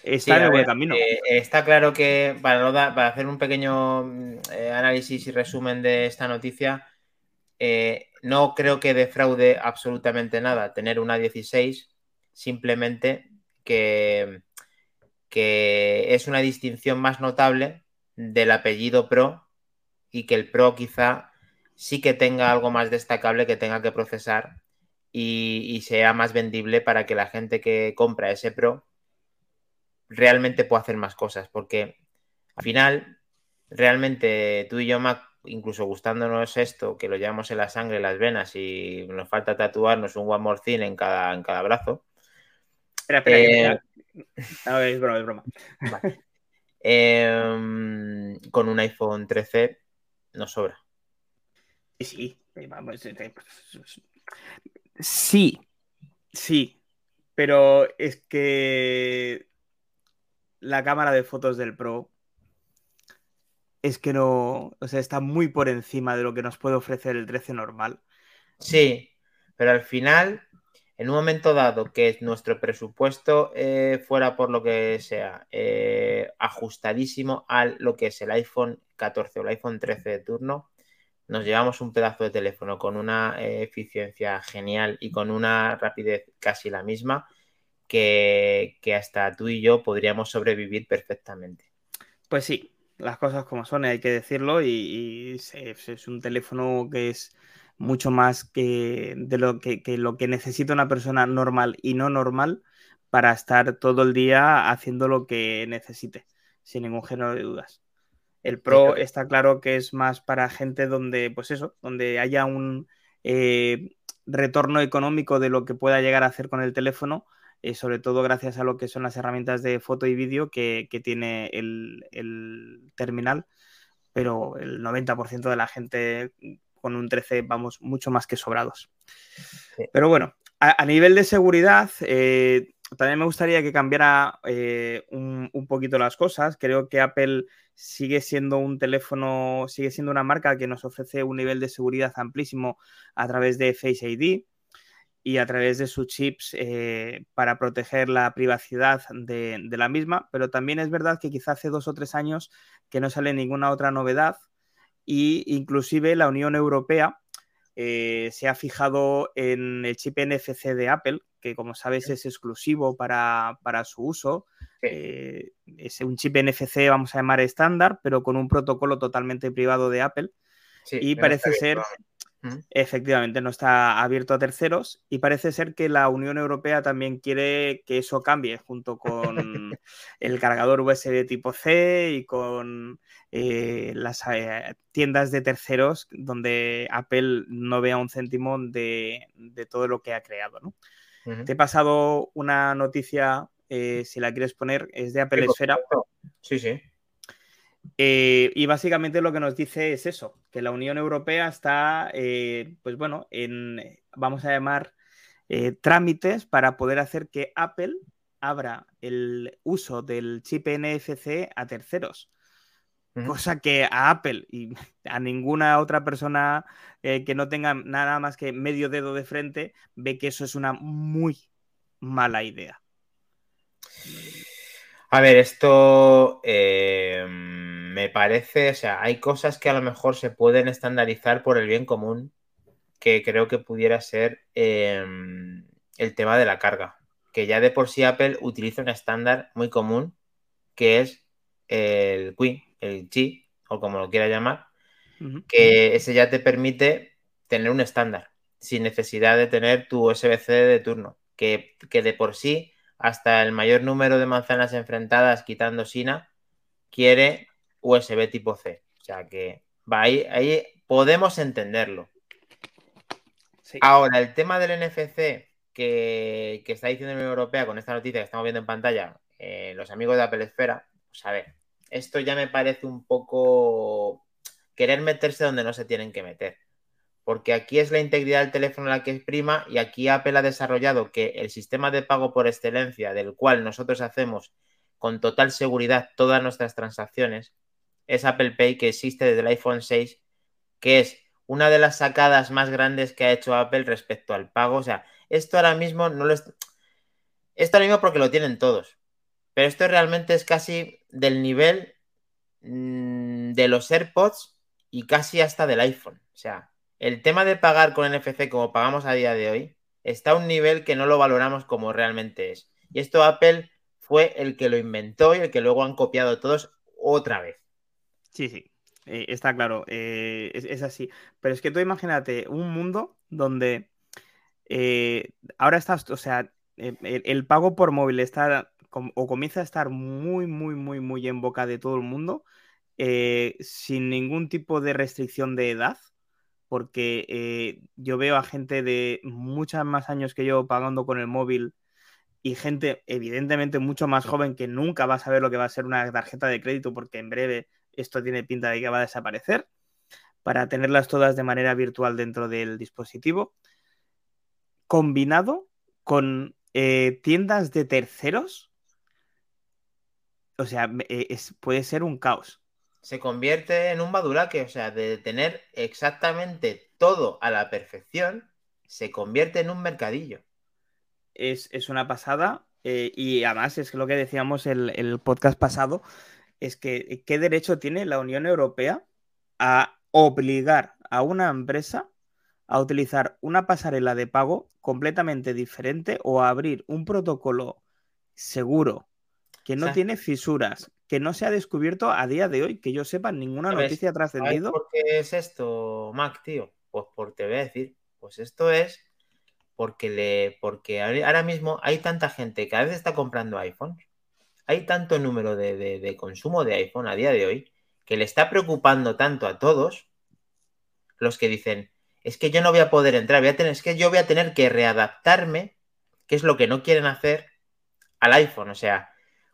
está camino. Eh, está claro que para, para hacer un pequeño mm, eh, análisis y resumen de esta noticia, eh, no creo que defraude absolutamente nada tener una 16, simplemente que, que es una distinción más notable del apellido Pro y que el Pro quizá sí que tenga algo más destacable que tenga que procesar y, y sea más vendible para que la gente que compra ese Pro realmente puedo hacer más cosas, porque al final, realmente tú y yo, Mac, incluso gustándonos esto, que lo llevamos en la sangre, en las venas y nos falta tatuarnos un One More Thing en cada, en cada brazo. Espera, espera, eh, es broma, es broma. Em, con un iPhone 13 nos sobra. Sí, sí, sí, pero es que la cámara de fotos del Pro es que no, o sea, está muy por encima de lo que nos puede ofrecer el 13 normal. Sí, pero al final, en un momento dado que nuestro presupuesto eh, fuera por lo que sea eh, ajustadísimo a lo que es el iPhone 14 o el iPhone 13 de turno, nos llevamos un pedazo de teléfono con una eh, eficiencia genial y con una rapidez casi la misma que, hasta tú y yo podríamos sobrevivir perfectamente. Pues sí, las cosas como son, hay que decirlo, y, es, un teléfono que es mucho más que de lo que, lo que necesita una persona normal y no normal para estar todo el día haciendo lo que necesite, sin ningún género de dudas. El Pro está claro que es más para gente donde, pues eso, donde haya un eh, retorno económico de lo que pueda llegar a hacer con el teléfono eh, sobre todo gracias a lo que son las herramientas de foto y vídeo que, tiene el, terminal, pero el 90% de la gente con un 13 vamos mucho más que sobrados. Pero bueno, a, nivel de seguridad, eh, también me gustaría que cambiara eh, un, un, poquito las cosas. Creo que Apple sigue siendo un teléfono, sigue siendo una marca que nos ofrece un nivel de seguridad amplísimo a través de Face ID y a través de sus chips eh, para proteger la privacidad de, la misma, pero también es verdad que quizá hace dos o tres años que no sale ninguna otra novedad y inclusive la Unión Europea eh, se ha fijado en el chip NFC de Apple, que como sabes es exclusivo para, su uso. Eh, es un chip NFC, vamos a llamar estándar, pero con un protocolo totalmente privado de Apple. y parece ser, efectivamente, no está abierto a terceros y parece ser que la Unión Europea también quiere que eso cambie junto con el cargador USB tipo C y con eh, las eh, tiendas de terceros donde Apple no vea un céntimo de, todo lo que ha creado. ¿no? Te he pasado una noticia, eh, si la quieres poner, es de Apple Esfera. Sí, sí. Y básicamente lo que nos dice es eso, que la Unión Europea está, pues bueno, en, vamos a llamar, trámites para poder hacer que Apple abra el uso del chip NFC a terceros. Cosa que a Apple y a ninguna otra persona eh, que no tenga nada más que medio dedo de frente ve que eso es una muy mala idea. A ver, esto eh, me parece, o sea, hay cosas que a lo mejor se pueden estandarizar por el bien común, que creo que pudiera ser em, el tema de la carga, que ya de por sí Apple utiliza un estándar muy común, que es el Qi, el Qi, o como lo quiera llamar, que ese ya te permite tener un estándar, sin necesidad de tener tu USB-C de turno, que, de por sí, hasta el mayor número de manzanas enfrentadas, quitando SINA, quiere USB tipo C. O sea que va ahí, ahí podemos entenderlo. Ahora, el tema del NFC que, está diciendo la Unión Europea con esta noticia que estamos viendo en pantalla, eh, los amigos de Apple Esfera, pues a ver, esto ya me parece un poco querer meterse donde no se tienen que meter. Porque aquí es la integridad del teléfono la que es prima y aquí Apple ha desarrollado que el sistema de pago por excelencia del cual nosotros hacemos con total seguridad todas nuestras transacciones es Apple Pay que existe desde el iPhone 6, que es una de las sacadas más grandes que ha hecho Apple respecto al pago. O sea, esto ahora mismo no lo es... Esto ahora mismo porque lo tienen todos. Pero esto realmente es casi del nivel mm, de los AirPods y casi hasta del iPhone. O sea, el tema de pagar con NFC como pagamos a día de hoy está a un nivel que no lo valoramos como realmente es. Y esto Apple fue el que lo inventó y el que luego han copiado todos otra vez. Sí, sí, eh, está claro, eh, es, así. Pero es que tú imagínate un mundo donde eh, ahora estás, o sea, el, pago por móvil está o comienza a estar muy, muy, muy, muy en boca de todo el mundo, eh, sin ningún tipo de restricción de edad, porque yo veo a gente de muchos más años que yo pagando con el móvil y gente evidentemente mucho más joven que nunca va a saber lo que va a ser una tarjeta de crédito porque en breve esto tiene pinta de que va a desaparecer, para tenerlas todas de manera virtual dentro del dispositivo, combinado con eh, tiendas de terceros o sea, eh, es, puede ser un caos. Se convierte en un badulaque, o sea, de tener exactamente todo a la perfección, se convierte en un mercadillo. Es, una pasada eh, y además es lo que decíamos el, el podcast pasado, es que qué derecho tiene la Unión Europea a obligar a una empresa a utilizar una pasarela de pago completamente diferente o a abrir un protocolo seguro que no tiene fisuras, que no se ha descubierto a día de hoy, que yo sepa, ninguna noticia ha trascendido. ¿Por qué es esto, Mac, tío? Pues por te voy a decir, pues esto es porque le, porque ahora mismo hay tanta gente que a veces está comprando iPhone, hay tanto número de, consumo de iPhone a día de hoy, que le está preocupando tanto a todos los que dicen, es que yo no voy a poder entrar, voy a tener, es que yo voy a tener que readaptarme, que es lo que no quieren hacer al iPhone. O sea,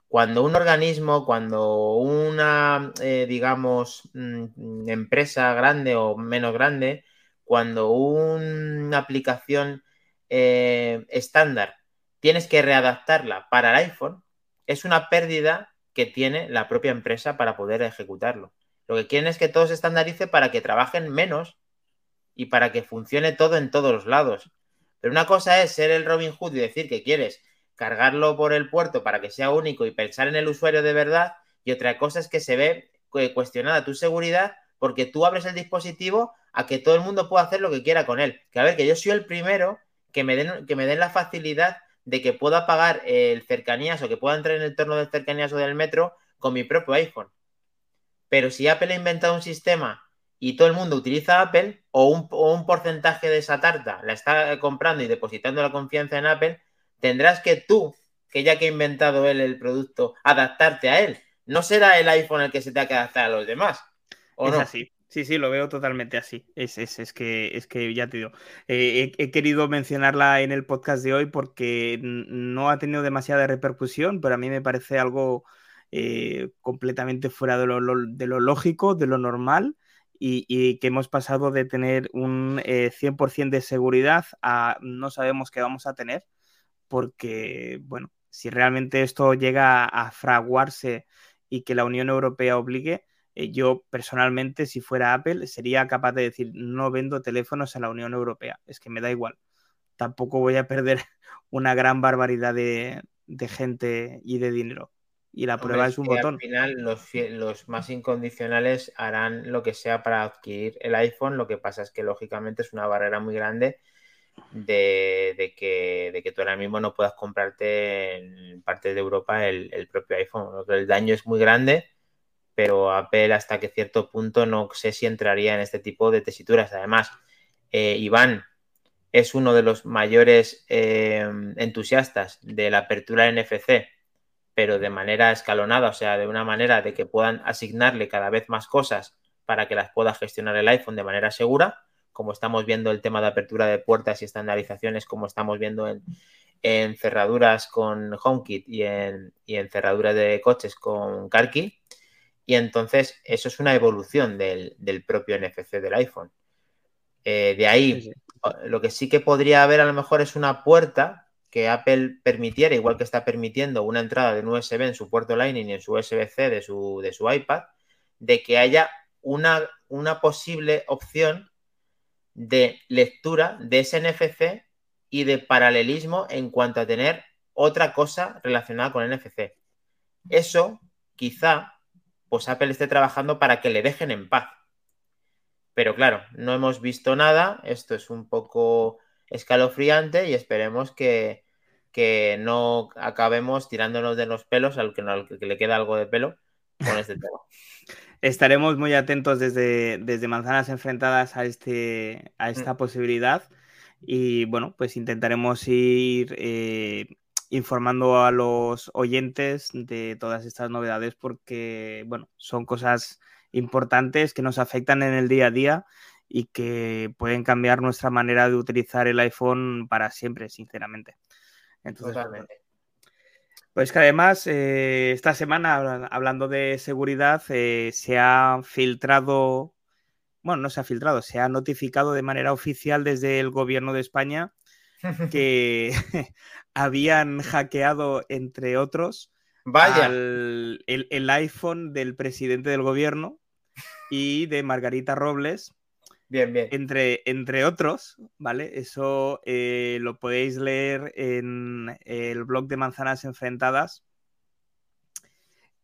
cuando un organismo, cuando una, eh, digamos, mm, empresa grande o menos grande, cuando una aplicación eh, estándar tienes que readaptarla para el iPhone, es una pérdida que tiene la propia empresa para poder ejecutarlo. Lo que quieren es que todo se estandarice para que trabajen menos y para que funcione todo en todos los lados. Pero una cosa es ser el Robin Hood y decir que quieres cargarlo por el puerto para que sea único y pensar en el usuario de verdad. Y otra cosa es que se ve cuestionada tu seguridad porque tú abres el dispositivo a que todo el mundo pueda hacer lo que quiera con él. Que a ver, que yo soy el primero que me den, que me den la facilidad de que pueda pagar el cercanías o que pueda entrar en el entorno del cercanías o del metro con mi propio iPhone. Pero si Apple ha inventado un sistema y todo el mundo utiliza Apple o un, o un porcentaje de esa tarta la está comprando y depositando la confianza en Apple, tendrás que tú, que ya que ha inventado él el producto, adaptarte a él. No será el iPhone el que se te que adaptar a los demás. ¿o es no? así. Sí, sí, lo veo totalmente así. Es, es, es que, es que ya te digo. Eh, he, querido mencionarla en el podcast de hoy porque no ha tenido demasiada repercusión, pero a mí me parece algo eh, completamente fuera de lo, de lo, lógico, de lo normal. Y, y, que hemos pasado de tener un eh, 100% de seguridad a no sabemos qué vamos a tener, porque, bueno, si realmente esto llega a fraguarse y que la Unión Europea obligue, eh, yo personalmente, si fuera Apple, sería capaz de decir, no vendo teléfonos a la Unión Europea. Es que me da igual. Tampoco voy a perder una gran barbaridad de, de gente y de dinero. Y la prueba Hombre, es un botón. Al final, los, los, más incondicionales harán lo que sea para adquirir el iPhone. Lo que pasa es que, lógicamente, es una barrera muy grande de, de, que, de que, tú ahora mismo no puedas comprarte en parte de Europa el, el propio iPhone. El daño es muy grande pero Apple hasta que cierto punto no sé si entraría en este tipo de tesituras. Además, eh, Iván es uno de los mayores eh, entusiastas de la apertura NFC, pero de manera escalonada, o sea, de una manera de que puedan asignarle cada vez más cosas para que las pueda gestionar el iPhone de manera segura, como estamos viendo el tema de apertura de puertas y estandarizaciones, como estamos viendo en, en cerraduras con HomeKit y en, y en cerraduras de coches con CarKey y entonces eso es una evolución del, del propio NFC del iPhone. Eh, de ahí, sí, sí. lo que sí que podría haber a lo mejor es una puerta que Apple permitiera, igual que está permitiendo una entrada de un USB en su puerto Lightning y en su USB-C de su, de su iPad, de que haya una, una posible opción de lectura de ese NFC y de paralelismo en cuanto a tener otra cosa relacionada con NFC. Eso quizá pues Apple esté trabajando para que le dejen en paz. Pero claro, no hemos visto nada, esto es un poco escalofriante y esperemos que, que no acabemos tirándonos de los pelos al que, al que le queda algo de pelo con este tema. Estaremos muy atentos desde, desde Manzanas Enfrentadas a, este, a esta mm. posibilidad y bueno, pues intentaremos ir eh, informando a los oyentes de todas estas novedades porque, bueno, son cosas importantes que nos afectan en el día a día y que pueden cambiar nuestra manera de utilizar el iPhone para siempre, sinceramente. Entonces, Totalmente. Pues que además, eh, esta semana, hablando de seguridad, eh, se ha filtrado, bueno, no se ha filtrado, se ha notificado de manera oficial desde el gobierno de España que habían hackeado, entre otros, Vaya. Al, el, el, iPhone del presidente del gobierno y de Margarita Robles. Bien, bien. Entre, entre otros, ¿vale? Eso eh, lo podéis leer en el blog de Manzanas Enfrentadas.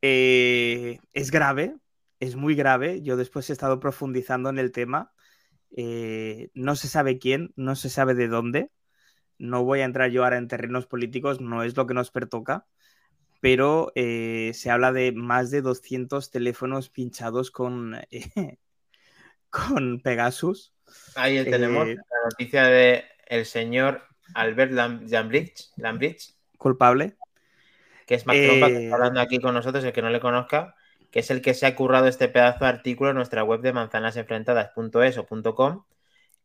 Eh, es grave, es muy grave. Yo después he estado profundizando en el tema. Eh, no se sabe quién, no se sabe de dónde no voy a entrar yo ahora en terrenos políticos, no es lo que nos pertoca, pero eh, se habla de más de 200 teléfonos pinchados con, eh, con Pegasus. Ahí tenemos eh, la noticia de el señor Albert Lambridge, Lambridge culpable. Que es Mac Trompa, que está hablando aquí con nosotros, el que no le conozca, que es el que se ha currado este pedazo de artículo en nuestra web de manzanasenfrentadas.es o .com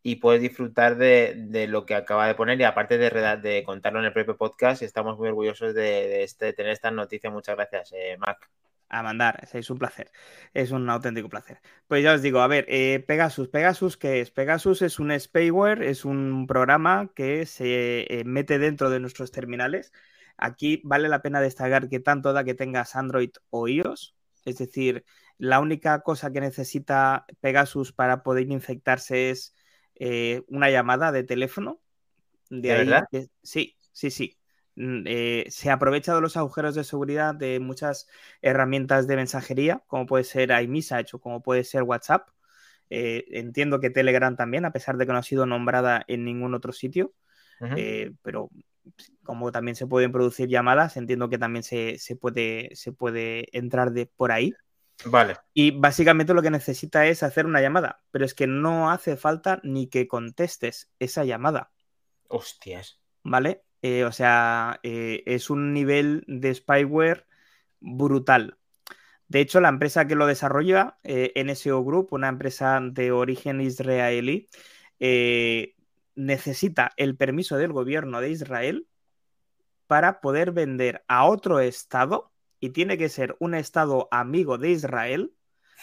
y puedes disfrutar de, de, lo que acaba de poner y aparte de, contarlo en el propio podcast estamos muy orgullosos de, este, tener esta noticia. Muchas gracias, eh, Mac. A mandar, es un placer, es un auténtico placer. Pues ya os digo, a ver, eh, Pegasus, Pegasus, ¿qué es? Pegasus es un spyware, es un programa que se eh, mete dentro de nuestros terminales. Aquí vale la pena destacar que tanto da que tengas Android o iOS, es decir, la única cosa que necesita Pegasus para poder infectarse es eh, una llamada de teléfono. De, ¿De ahí, verdad? que, sí, sí, sí. Eh, se aprovecha de los agujeros de seguridad de muchas herramientas de mensajería, como puede ser iMessage o como puede ser WhatsApp. Eh, entiendo que Telegram también, a pesar de que no ha sido nombrada en ningún otro sitio. pero como también se pueden producir llamadas, entiendo que también se, puede, se puede entrar de por ahí. Vale. Y básicamente lo que necesita es hacer una llamada, pero es que no hace falta ni que contestes esa llamada. Hostias. ¿Vale? Eh, o sea, eh, es un nivel de spyware brutal. De hecho, la empresa que lo desarrolla, eh, NSO Group, una empresa de origen israelí, necesita el permiso del gobierno de Israel para poder vender a otro estado y tiene que ser un estado amigo de Israel.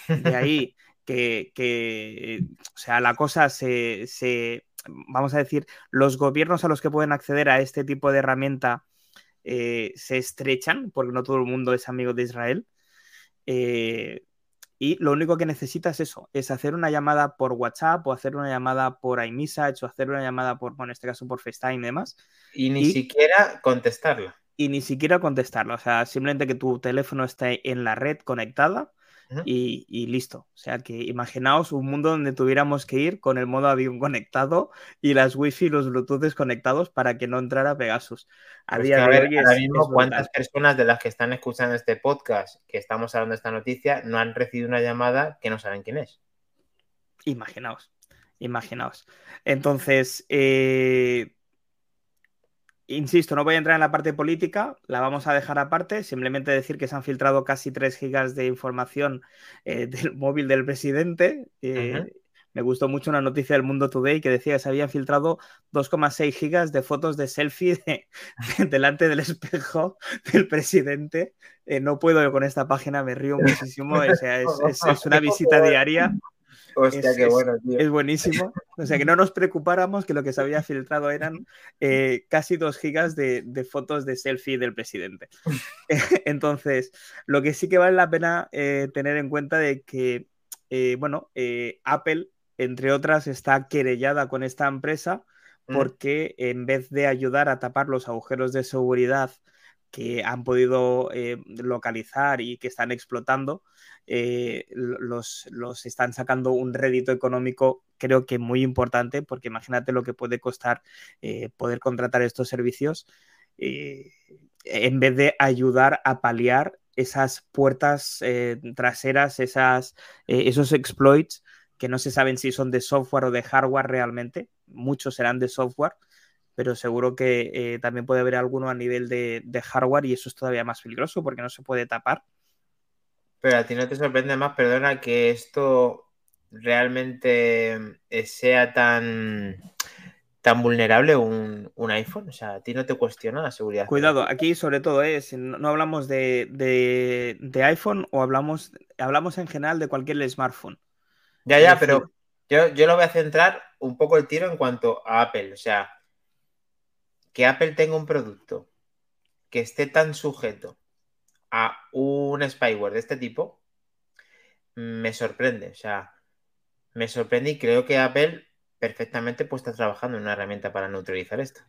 De ahí que, o sea, la cosa se, vamos a decir, los gobiernos a los que pueden acceder a este tipo de herramienta eh, se estrechan, porque no todo el mundo es amigo de Israel. Eh, y lo único que necesitas es eso, es hacer una llamada por WhatsApp o hacer una llamada por iMessage o hacer una llamada por, bueno, en este caso por FaceTime y demás. Y ni siquiera contestarla. Y ni siquiera contestarla, o sea, simplemente que tu teléfono esté en la red conectada y, listo. O sea que imaginaos un mundo donde tuviéramos que ir con el modo avión conectado y las wifi y los bluetooth desconectados para que no entrara Pegasus. A día de hoy ahora mismo, ¿cuántas personas de las que están escuchando este podcast, que estamos hablando de esta noticia, no han recibido una llamada que no saben quién es? Imaginaos, imaginaos. Entonces, eh, Insisto, no voy a entrar en la parte política, la vamos a dejar aparte, simplemente decir que se han filtrado casi 3 gigas de información eh, del móvil del presidente. Eh, me gustó mucho una noticia del Mundo Today que decía que se habían filtrado 2,6 gigas de fotos de selfie delante del espejo del presidente. Eh, no puedo con esta página, me río muchísimo. es, es, una visita diaria Hostia, es, qué bueno, tío. Es buenísimo. O sea, que no nos preocupáramos que lo que se había filtrado eran eh, casi dos gigas de, fotos de selfie del presidente. Entonces, lo que sí que vale la pena eh, tener en cuenta de que, eh, bueno, Apple, entre otras, está querellada con esta empresa mm. porque en vez de ayudar a tapar los agujeros de seguridad que han podido localizar y que están explotando, eh, los, están sacando un rédito económico creo que muy importante, porque imagínate lo que puede costar eh, poder contratar estos servicios eh, en vez de ayudar a paliar esas puertas traseras, esas, esos exploits que no se saben si son de software o de hardware realmente, muchos serán de software, pero seguro que también puede haber alguno a nivel de, hardware y eso es todavía más peligroso porque no se puede tapar. Pero a ti no te sorprende más, perdona, que esto realmente eh, sea tan, tan vulnerable un, iPhone. O sea, a ti no te cuestiona la seguridad. Cuidado, aquí sobre todo es, no hablamos de, iPhone o hablamos, hablamos en general de cualquier smartphone. Ya, ya, pero yo, yo lo voy a centrar un poco el tiro en cuanto a Apple. O sea, que Apple tenga un producto que esté tan sujeto a un spyware de este tipo, me sorprende. O sea, me sorprende y creo que Apple perfectamente puede estar trabajando en una herramienta para neutralizar esto.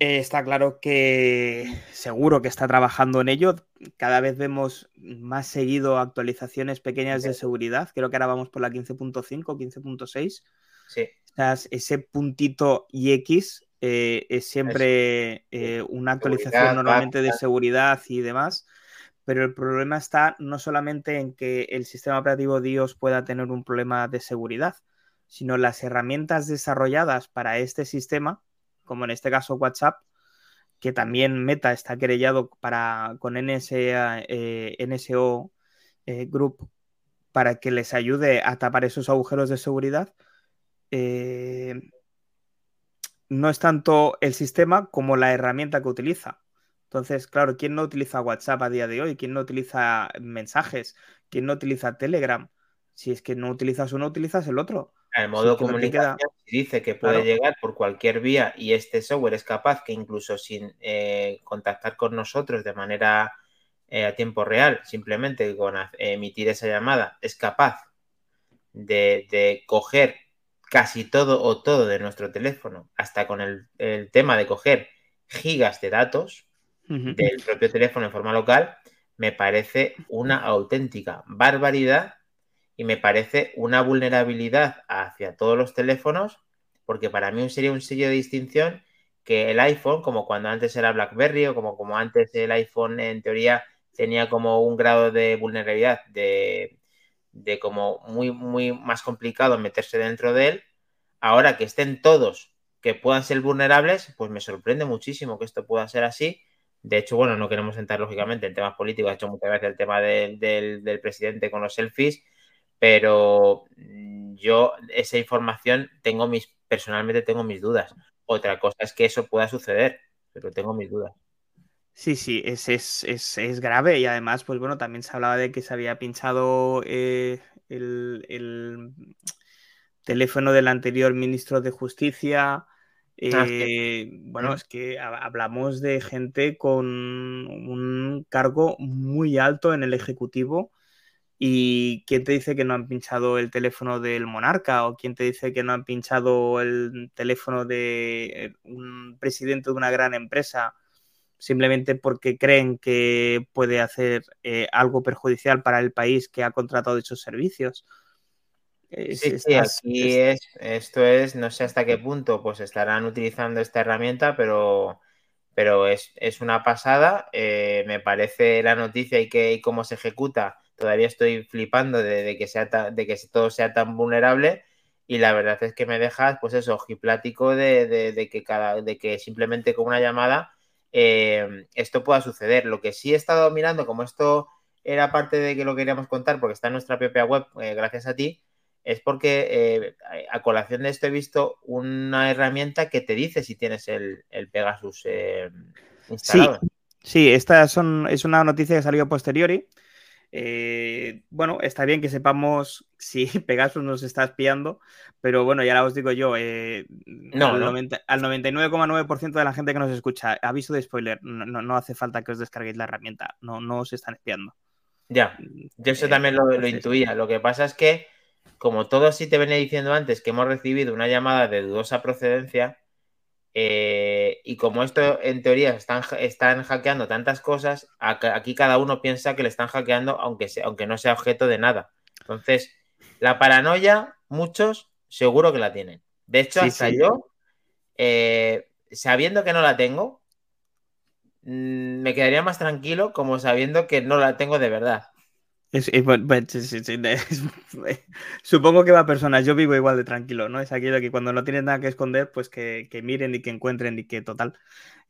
Eh, está claro que seguro que está trabajando en ello. Cada vez vemos más seguido actualizaciones pequeñas de seguridad. Creo que ahora vamos por la 15.5, 15.6. Sí. ese puntito y X eh, es siempre eh, una actualización normalmente de seguridad y demás pero el problema está no solamente en que el sistema operativo DIOS pueda tener un problema de seguridad, sino las herramientas desarrolladas para este sistema, como en este caso WhatsApp, que también Meta está querellado para, con NSA, eh, NSO Group para que les ayude a tapar esos agujeros de seguridad. Eh, no es tanto el sistema como la herramienta que utiliza. Entonces, claro, ¿quién no utiliza WhatsApp a día de hoy? ¿Quién no utiliza mensajes? ¿Quién no utiliza Telegram? Si es que no utilizas uno, utilizas el otro. El modo de comunicación dice que puede llegar por cualquier vía y este software es capaz que incluso sin eh, contactar con nosotros de manera eh, a tiempo real, simplemente con emitir esa llamada, es capaz de, coger casi todo o todo de nuestro teléfono, hasta con el tema de coger gigas de datos, del propio teléfono en forma local, me parece una auténtica barbaridad y me parece una vulnerabilidad hacia todos los teléfonos, porque para mí sería un sello de distinción que el iPhone, como cuando antes era BlackBerry o como, como antes el iPhone en teoría tenía como un grado de vulnerabilidad de, de como muy, muy más complicado meterse dentro de él, ahora que estén todos que puedan ser vulnerables, pues me sorprende muchísimo que esto pueda ser así. De hecho, bueno, no queremos entrar lógicamente en temas políticos, ha hecho muchas veces el tema del, presidente con los selfies, pero mm, yo esa información tengo mis, personalmente tengo mis dudas. Otra cosa es que eso pueda suceder, pero tengo mis dudas. Sí, sí, es, es, es, es, grave y además, pues bueno, también se hablaba de que se había pinchado eh, el, el, teléfono del anterior ministro de Justicia. Eh, ah, sí. Bueno, es que hablamos de gente con un cargo muy alto en el Ejecutivo. ¿Y quién te dice que no han pinchado el teléfono del monarca? ¿O quién te dice que no han pinchado el teléfono de un presidente de una gran empresa? Simplemente porque creen que puede hacer eh, algo perjudicial para el país que ha contratado dichos servicios. Es, sí, sí, aquí es, esto es, no sé hasta qué punto pues estarán utilizando esta herramienta, pero, pero es, es una pasada. Eh, me parece la noticia y, que, y cómo se ejecuta. Todavía estoy flipando de, de que, sea ta, de que todo sea tan vulnerable y la verdad es que me dejas, pues eso, ojiplático de, de, de, que cada, de que simplemente con una llamada eh, esto pueda suceder. Lo que sí he estado mirando, como esto era parte de que lo queríamos contar, porque está en nuestra propia web, eh, gracias a ti, es porque eh, a colación de esto he visto una herramienta que te dice si tienes el, el Pegasus instalado. Sí, sí, esta son, es una noticia que salió posteriori. Eh, bueno, está bien que sepamos si Pegasus nos está espiando, pero bueno, ya os digo yo, eh, no, al, no. 90, al 99,9% de la gente que nos escucha, aviso de spoiler, no, no, hace falta que os descarguéis la herramienta, no, no os están espiando. Ya, yo eso eh, también lo, lo intuía. Lo que pasa es que, como todo sí te venía diciendo antes, que hemos recibido una llamada de dudosa procedencia, eh, y como esto en teoría están, están hackeando tantas cosas, aquí cada uno piensa que le están hackeando aunque, sea, aunque no sea objeto de nada. Entonces, la paranoia, muchos seguro que la tienen. De hecho, sí, hasta sí. yo, eh, sabiendo que no la tengo, mmm, me quedaría más tranquilo como sabiendo que no la tengo de verdad. Es, es, es, supongo que va a personas, yo vivo igual de tranquilo, ¿no? Es aquello que cuando no tienen nada que esconder, pues que, que miren y que encuentren y que total,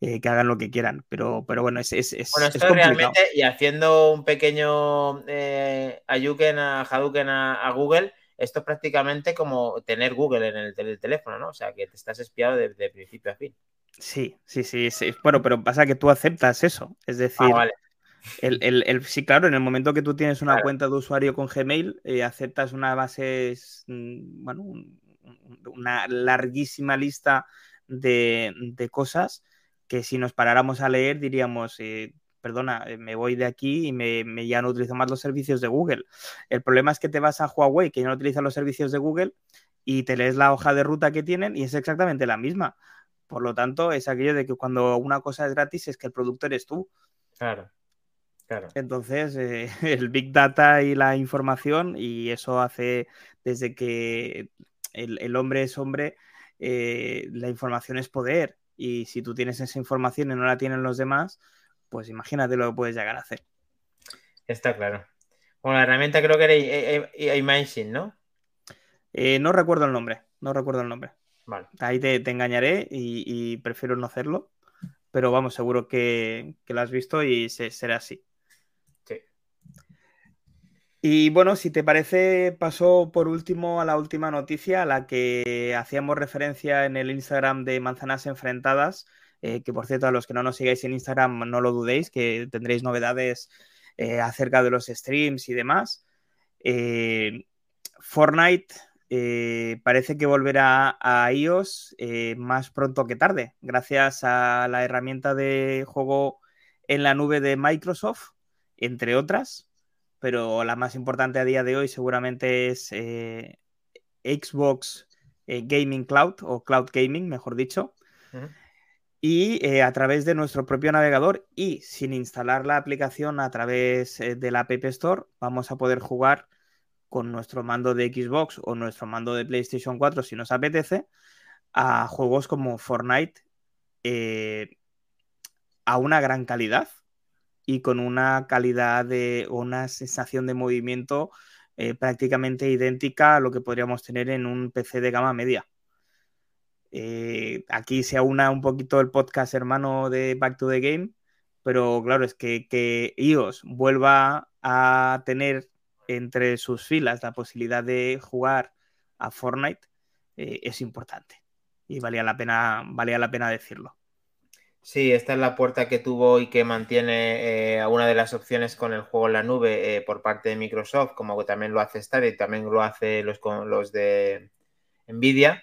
eh, que hagan lo que quieran. Pero, pero bueno, es, bueno, esto realmente, y haciendo un pequeño eh, ayuken a Hadouken a, a, Google, esto es prácticamente como tener Google en el, teléfono, ¿no? O sea, que te estás espiado de, de principio a fin. Sí, sí, sí, sí, Bueno, pero pasa que tú aceptas eso. Es decir, ah, vale. El, el, el, sí, claro, en el momento que tú tienes una claro. cuenta de usuario con Gmail, eh, aceptas una base, mm, bueno, un, una larguísima lista de, de, cosas que si nos paráramos a leer diríamos, eh, perdona, eh, me voy de aquí y me, me, ya no utilizo más los servicios de Google. El problema es que te vas a Huawei, que ya no utiliza los servicios de Google, y te lees la hoja de ruta que tienen y es exactamente la misma. Por lo tanto, es aquello de que cuando una cosa es gratis es que el producto eres tú. Claro. Claro. Entonces, eh, el Big Data y la información, y eso hace desde que el, el hombre es hombre, eh, la información es poder. Y si tú tienes esa información y no la tienen los demás, pues imagínate lo que puedes llegar a hacer. Está claro. Bueno, la herramienta creo que era iMagine, ¿no? Eh, no recuerdo el nombre, no recuerdo el nombre. Vale. Ahí te, te engañaré y, y, prefiero no hacerlo, pero vamos, seguro que, que lo has visto y se, será así. Y bueno, si te parece, paso por último a la última noticia, a la que hacíamos referencia en el Instagram de Manzanas Enfrentadas, eh, que por cierto, a los que no nos sigáis en Instagram, no lo dudéis, que tendréis novedades eh, acerca de los streams y demás. Eh, Fortnite parece que volverá a iOS más pronto que tarde, gracias a la herramienta de juego en la nube de Microsoft, entre otras pero la más importante a día de hoy seguramente es eh, Xbox eh, Gaming Cloud o Cloud Gaming, mejor dicho. Uh -huh. Y eh, a través de nuestro propio navegador y sin instalar la aplicación a través de la App Store, vamos a poder jugar con nuestro mando de Xbox o nuestro mando de PlayStation 4 si nos apetece a juegos como Fortnite a una gran calidad y con una calidad de una sensación de movimiento eh, prácticamente idéntica a lo que podríamos tener en un PC de gama media. Eh, aquí se aúna un poquito el podcast hermano de Back to the Game, pero claro, es que, que iOS vuelva a tener entre sus filas la posibilidad de jugar a Fortnite eh, es importante y valía la pena, valía la pena decirlo. Sí, esta es la puerta que tuvo y que mantiene eh, una de las opciones con el juego en la nube eh, por parte de Microsoft, como que también lo hace Stadia y también lo hace los, los de Nvidia,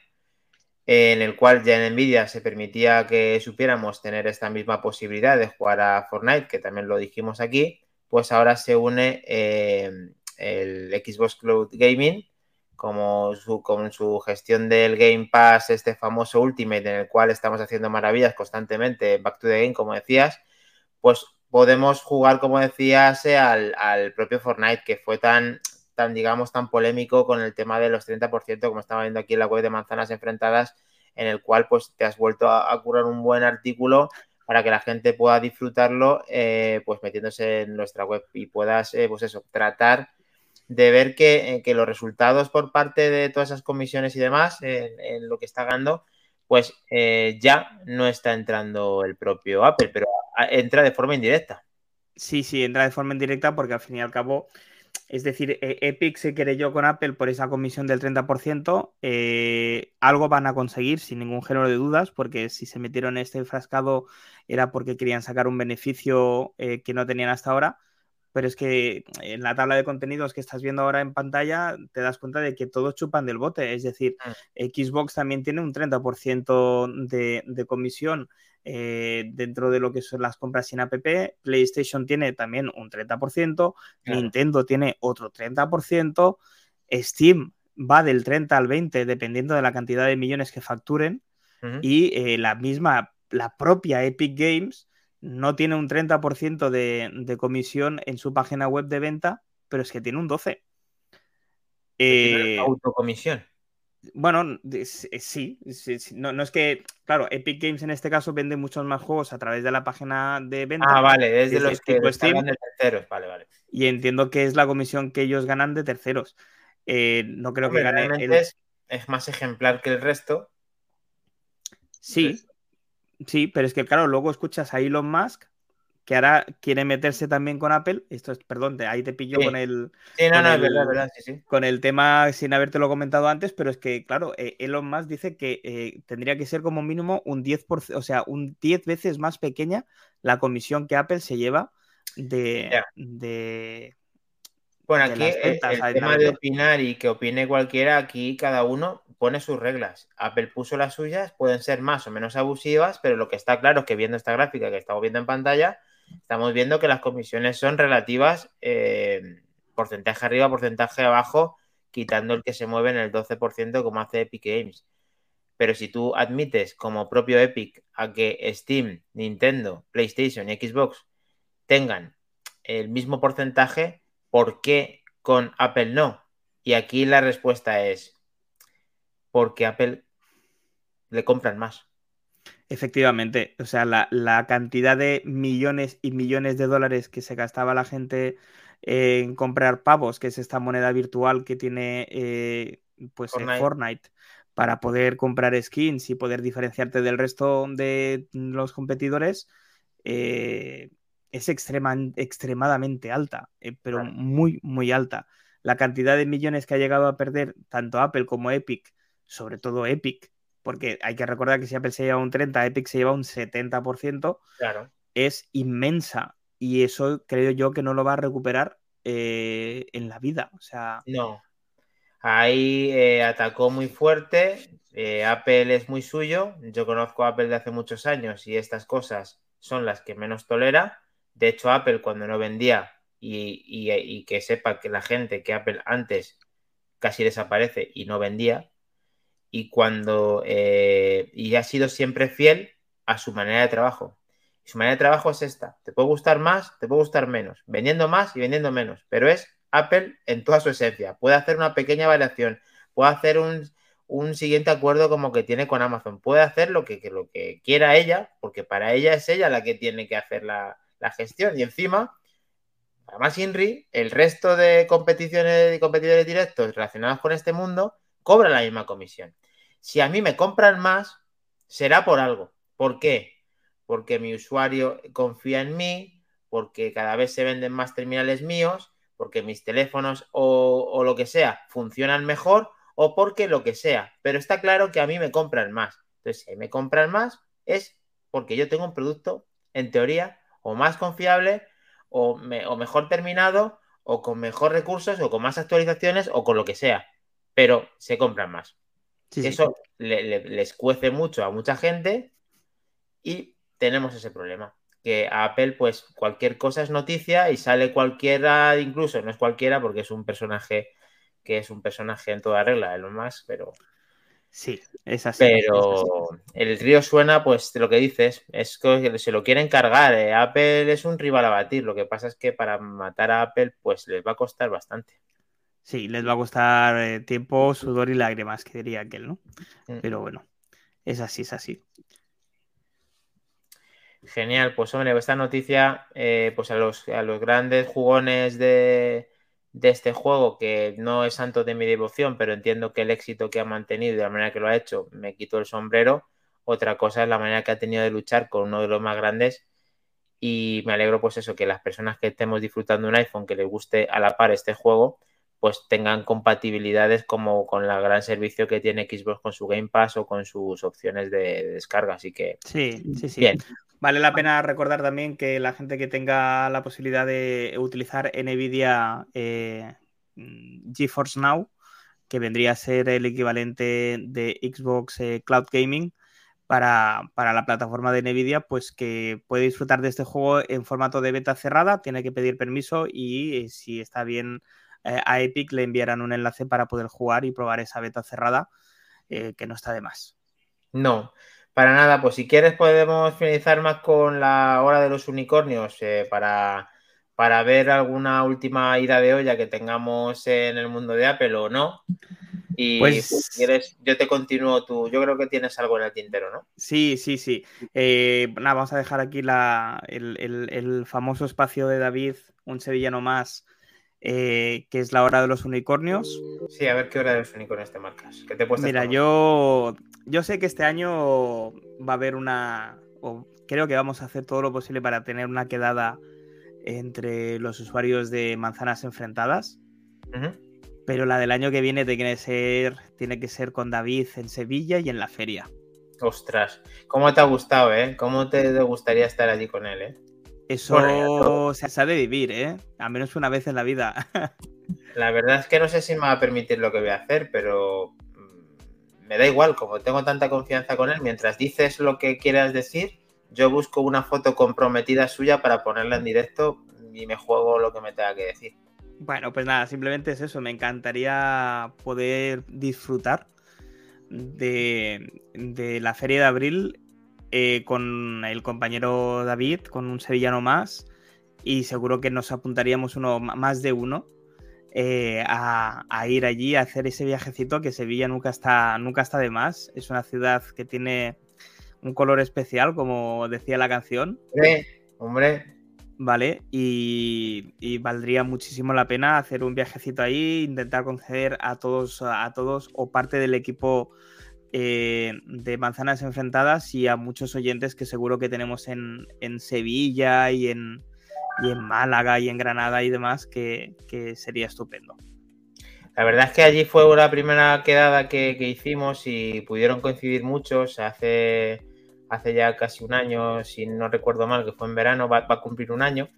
en el cual ya en Nvidia se permitía que supiéramos tener esta misma posibilidad de jugar a Fortnite, que también lo dijimos aquí, pues ahora se une el Xbox Cloud Gaming, como su, con su gestión del Game Pass, este famoso Ultimate, en el cual estamos haciendo maravillas constantemente, Back to the Game, como decías, pues podemos jugar, como decías, eh, al, al propio Fortnite, que fue tan, tan, digamos, tan polémico con el tema de los 30%, como estaba viendo aquí en la web de Manzanas Enfrentadas, en el cual pues te has vuelto a, curar un buen artículo para que la gente pueda disfrutarlo, eh, pues metiéndose en nuestra web y puedas, eh, pues eso, tratar de ver que, que, los resultados por parte de todas esas comisiones y demás, en, lo que está ganando, pues eh, ya no está entrando el propio Apple, pero entra de forma indirecta. Sí, sí, entra de forma indirecta porque al fin y al cabo, es decir, eh, Epic se querelló con Apple por esa comisión del 30%, eh, algo van a conseguir sin ningún género de dudas, porque si se metieron en este frascado era porque querían sacar un beneficio eh, que no tenían hasta ahora pero es que en la tabla de contenidos que estás viendo ahora en pantalla te das cuenta de que todos chupan del bote, es decir, mm. Xbox también tiene un 30% de, de, comisión eh, dentro de lo que son las compras sin app, PlayStation tiene también un 30%, Nintendo tiene otro 30%, Steam va del 30 al 20 dependiendo de la cantidad de millones que facturen. Y eh, la misma, la propia Epic Games no tiene un 30% de, de, comisión en su página web de venta, pero es que tiene un 12%. Eh, autocomisión. Bueno, sí, sí, sí. No, no, es que, claro, Epic Games en este caso vende muchos más juegos a través de la página de venta. Ah, vale, desde, los que Steam, de terceros, vale, vale. Y entiendo que es la comisión que ellos ganan de terceros. Eh, no creo Hombre, que gane. El... Es, es, más ejemplar que el resto. Sí, Entonces, Sí, pero es que claro, luego escuchas a Elon Musk que ahora quiere meterse también con Apple. Esto es, perdón, ahí te pillo sí. con el. Sí, no, con no, el, verdad, verdad, sí, sí. Con el tema sin habértelo comentado antes, pero es que, claro, eh, Elon Musk dice que eh, tendría que ser como mínimo un 10%, o sea, un 10 veces más pequeña la comisión que Apple se lleva de. De Bueno, aquí el, tema de opinar y que opine cualquiera, aquí cada uno pone sus reglas. Apple puso las suyas, pueden ser más o menos abusivas, pero lo que está claro es que viendo esta gráfica que estamos viendo en pantalla, estamos viendo que las comisiones son relativas, eh, porcentaje arriba, porcentaje abajo, quitando el que se mueve en el 12% como hace Epic Games. Pero si tú admites como propio Epic a que Steam, Nintendo, PlayStation y Xbox tengan el mismo porcentaje, ¿por qué con Apple no? Y aquí la respuesta es porque Apple le compran más. Efectivamente, o sea, la, la, cantidad de millones y millones de dólares que se gastaba la gente en comprar pavos, que es esta moneda virtual que tiene eh, pues Fortnite. Fortnite, para poder comprar skins y poder diferenciarte del resto de los competidores, eh, es extrema, extremadamente alta, eh, pero claro. muy, muy alta. La cantidad de millones que ha llegado a perder tanto Apple como Epic, sobre todo Epic, porque hay que recordar que si Apple se lleva un 30, Epic se lleva un 70%, claro. es inmensa. Y eso creo yo que no lo va a recuperar eh, en la vida. O sea. No. Ahí eh, atacó muy fuerte. Eh, Apple es muy suyo. Yo conozco a Apple de hace muchos años y estas cosas son las que menos tolera. De hecho, Apple cuando no vendía y, que sepa que la gente que Apple antes casi desaparece y no vendía, y cuando eh, y ha sido siempre fiel a su manera de trabajo. Su manera de trabajo es esta. Te puede gustar más, te puede gustar menos, vendiendo más y vendiendo menos, pero es Apple en toda su esencia. Puede hacer una pequeña variación, puede hacer un, un siguiente acuerdo como que tiene con Amazon. Puede hacer lo que, lo que quiera ella, porque para ella es ella la que tiene que hacer la, gestión. Y encima, además Inri, el resto de competiciones y competidores directos relacionados con este mundo cobran la misma comisión. Si a mí me compran más, será por algo. ¿Por qué? Porque mi usuario confía en mí, porque cada vez se venden más terminales míos, porque mis teléfonos o, o lo que sea funcionan mejor o porque lo que sea. Pero está claro que a mí me compran más. Entonces, si me compran más, es porque yo tengo un producto, en teoría, o más confiable, o, mejor terminado, o con mejor recursos, o con más actualizaciones, o con lo que sea. Pero se compran más. Eso les cuece mucho a mucha gente y tenemos ese problema. Que a Apple, pues cualquier cosa es noticia y sale cualquiera, incluso no es cualquiera porque es un personaje que es un personaje en toda regla, lo más, pero. Sí, es así. Pero el río suena, pues lo que dices, es que se lo quieren cargar. Eh. Apple es un rival a batir. Lo que pasa es que para matar a Apple, pues les va a costar bastante. Sí, les va a costar eh, tiempo, sudor y lágrimas, que diría aquel, ¿no? Mm. Pero bueno, es así, es así. Genial, pues hombre, esta noticia, eh, pues a los, a los grandes jugones de, de este juego, que no es santo de mi devoción, pero entiendo que el éxito que ha mantenido y la manera que lo ha hecho me quito el sombrero. Otra cosa es la manera que ha tenido de luchar con uno de los más grandes. Y me alegro, pues eso, que las personas que estemos disfrutando un iPhone que les guste a la par este juego, pues tengan compatibilidades como con el gran servicio que tiene Xbox con su Game Pass o con sus opciones de, descarga. Así que. Sí, sí, sí. Vale la pena recordar también que la gente que tenga la posibilidad de utilizar NVIDIA eh, GeForce Now, que vendría a ser el equivalente de Xbox eh, Cloud Gaming para, la plataforma de NVIDIA, pues que puede disfrutar de este juego en formato de beta cerrada, tiene que pedir permiso y eh, si está bien a Epic le enviarán un enlace para poder jugar y probar esa beta cerrada, que no está de más. No, para nada, pues si quieres podemos finalizar más con la hora de los unicornios eh, para, para ver alguna última ida de olla que tengamos en el mundo de Apple o no. Y pues, si quieres, yo te continúo tú. Yo creo que tienes algo en el tintero, ¿no? Sí, sí, sí. Eh, nada, vamos a dejar aquí la, el, famoso espacio de David, un sevillano más, eh, que es la hora de los unicornios. Sí, a ver qué hora de los unicornios te marcas. ¿Qué te Mira, yo yo sé que este año va a haber una, o creo que vamos a hacer todo lo posible para tener una quedada entre los usuarios de manzanas enfrentadas. Pero la del año que viene tiene que ser, tiene que ser con David en Sevilla y en la feria. Ostras, ¿cómo te ha gustado, eh? ¿Cómo te gustaría estar allí con él, eh? Eso se sabe vivir, ¿eh? Al menos una vez en la vida. la verdad es que no sé si me va a permitir lo que voy a hacer, pero me da igual, como tengo tanta confianza con él, mientras dices lo que quieras decir, yo busco una foto comprometida suya para ponerla en directo y me juego lo que me tenga que decir. Bueno, pues nada, simplemente es eso, me encantaría poder disfrutar de, la feria de abril eh, con el compañero David, con un sevillano más, y seguro que nos apuntaríamos uno más de uno eh, a, ir allí a hacer ese viajecito que Sevilla nunca está, nunca está de más. Es una ciudad que tiene un color especial, como decía la canción. Hombre, Vale, y, valdría muchísimo la pena hacer un viajecito ahí, intentar conceder a todos, a todos o parte del equipo eh, de Manzanas Enfrentadas y a muchos oyentes que seguro que tenemos en Sevilla y en, y en Málaga y en Granada y demás, que, sería estupendo. La verdad es que allí fue la primera quedada que, hicimos y pudieron coincidir muchos. Hace, hace ya casi un año, si no recuerdo mal, que fue en verano, va, a cumplir un año.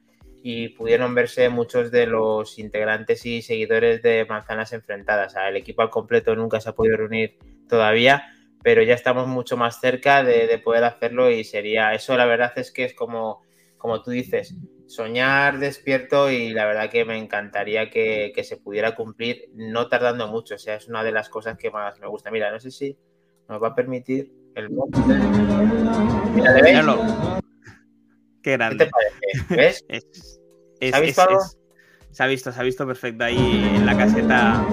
Y pudieron verse muchos de los integrantes y seguidores de Manzanas Enfrentadas. el equipo al completo nunca se ha podido reunir todavía, pero ya estamos mucho más cerca de, de poder hacerlo y sería eso. La verdad es que es como, como tú dices, soñar despierto y la verdad que me encantaría que, se pudiera cumplir no tardando mucho. O sea, es una de las cosas que más me gusta. Mira, no sé si nos va a permitir el Mira, ¿le Qué grande. ¿Qué te parece? ¿Ves? ¿Se ha visto algo? se ha visto, se ha visto perfecto ahí en la caseta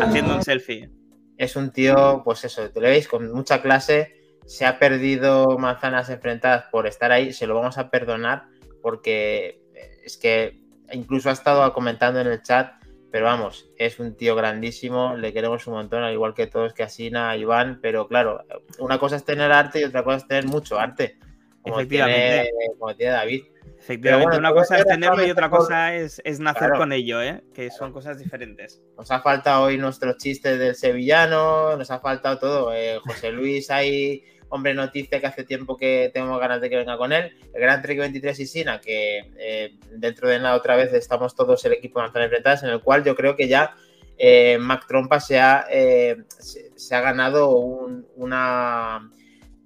haciendo un selfie. es un tío, pues eso, te lo veis con mucha clase, se ha perdido manzanas enfrentadas por estar ahí, se lo vamos a perdonar porque es que incluso ha estado comentando en el chat, pero vamos, es un tío grandísimo, le queremos un montón, al igual que todos, que Asina, Iván, pero claro, una cosa es tener arte y otra cosa es tener mucho arte, como, Tiene, como tiene David. Efectivamente, una cosa es tenerlo y otra cosa es, nacer con ello, ¿eh? que son cosas diferentes. Nos ha faltado hoy nuestros chistes del sevillano, nos ha faltado todo. Eh, José Luis ahí hombre noticia que hace tiempo que tengo ganas de que venga con él. El Gran Trek 23 y Sina, que eh, dentro de nada otra vez estamos todos el equipo de Manzanas Enfrentadas, en el cual yo creo que ya eh, Mac Trompa se ha, eh, se, ha ganado una,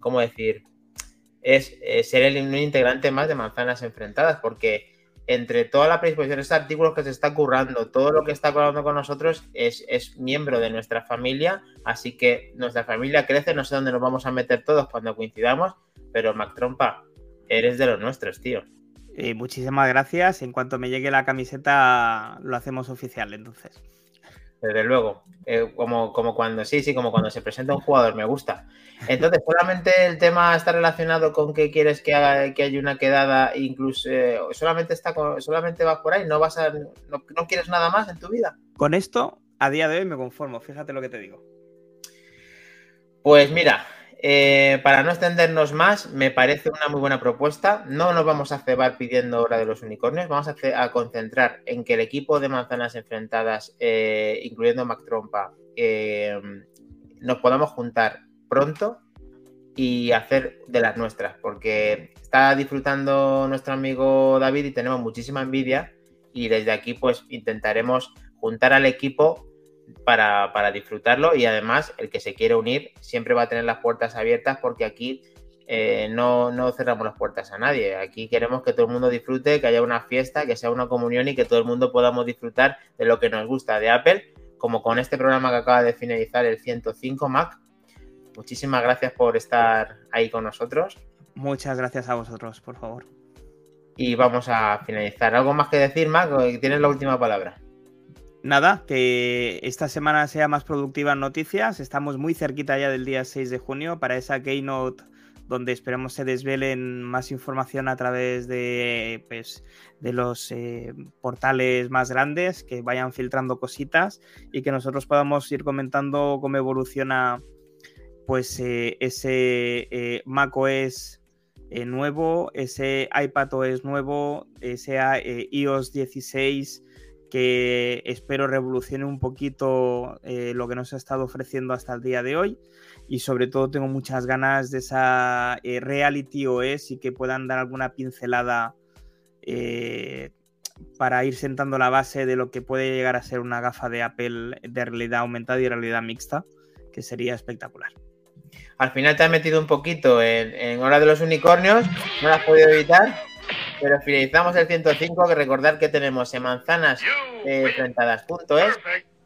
¿cómo decir? Es ser el, un integrante más de Manzanas Enfrentadas, porque entre toda la predisposición, estos artículos que se está currando, todo lo que está currando con nosotros es, es, miembro de nuestra familia, así que nuestra familia crece, no sé dónde nos vamos a meter todos cuando coincidamos, pero Mac Trompa, eres de los nuestros, tío. Eh, muchísimas gracias. En cuanto me llegue la camiseta, lo hacemos oficial, entonces. Desde luego, eh, como, como cuando sí, sí, como cuando se presenta un jugador, me gusta. Entonces, solamente el tema está relacionado con que quieres que haga que haya una quedada, incluso eh, solamente está solamente vas por ahí, no vas a no, no, quieres nada más en tu vida. Con esto, a día de hoy me conformo, fíjate lo que te digo. Pues mira, eh, para no extendernos más, me parece una muy buena propuesta. No nos vamos a cebar pidiendo hora de los unicornios, vamos a, concentrar en que el equipo de manzanas enfrentadas, eh, incluyendo Mac Trompa, eh, nos podamos juntar pronto y hacer de las nuestras, porque está disfrutando nuestro amigo David y tenemos muchísima envidia y desde aquí pues intentaremos juntar al equipo para, disfrutarlo y además el que se quiere unir siempre va a tener las puertas abiertas porque aquí eh, no, no, cerramos las puertas a nadie. Aquí queremos que todo el mundo disfrute, que haya una fiesta, que sea una comunión y que todo el mundo podamos disfrutar de lo que nos gusta de Apple, como con este programa que acaba de finalizar el 105 Mac. Muchísimas gracias por estar ahí con nosotros. Muchas gracias a vosotros, por favor. Y vamos a finalizar. ¿Algo más que decir, Mac? Tienes la última palabra nada, que esta semana sea más productiva en noticias. Estamos muy cerquita ya del día 6 de junio para esa keynote donde esperamos se desvelen más información a través de, pues, de los eh, portales más grandes, que vayan filtrando cositas y que nosotros podamos ir comentando cómo evoluciona pues eh, ese eh, macOS nuevo, ese iPadOS nuevo, ese iOS 16 que espero revolucione un poquito eh, lo que nos ha estado ofreciendo hasta el día de hoy y sobre todo tengo muchas ganas de esa eh, Reality OS y que puedan dar alguna pincelada eh, para ir sentando la base de lo que puede llegar a ser una gafa de Apple de realidad aumentada y realidad mixta, que sería espectacular. Al final te has metido un poquito en, en Hora de los Unicornios, no lo has podido evitar. Pero finalizamos el 105, que recordar que tenemos en manzanas eh,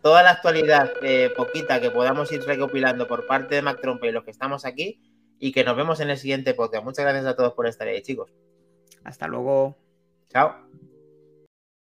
toda la actualidad eh, poquita que podamos ir recopilando por parte de Mac Trompe y los que estamos aquí, y que nos vemos en el siguiente podcast. Muchas gracias a todos por estar ahí, chicos. Hasta luego. Chao.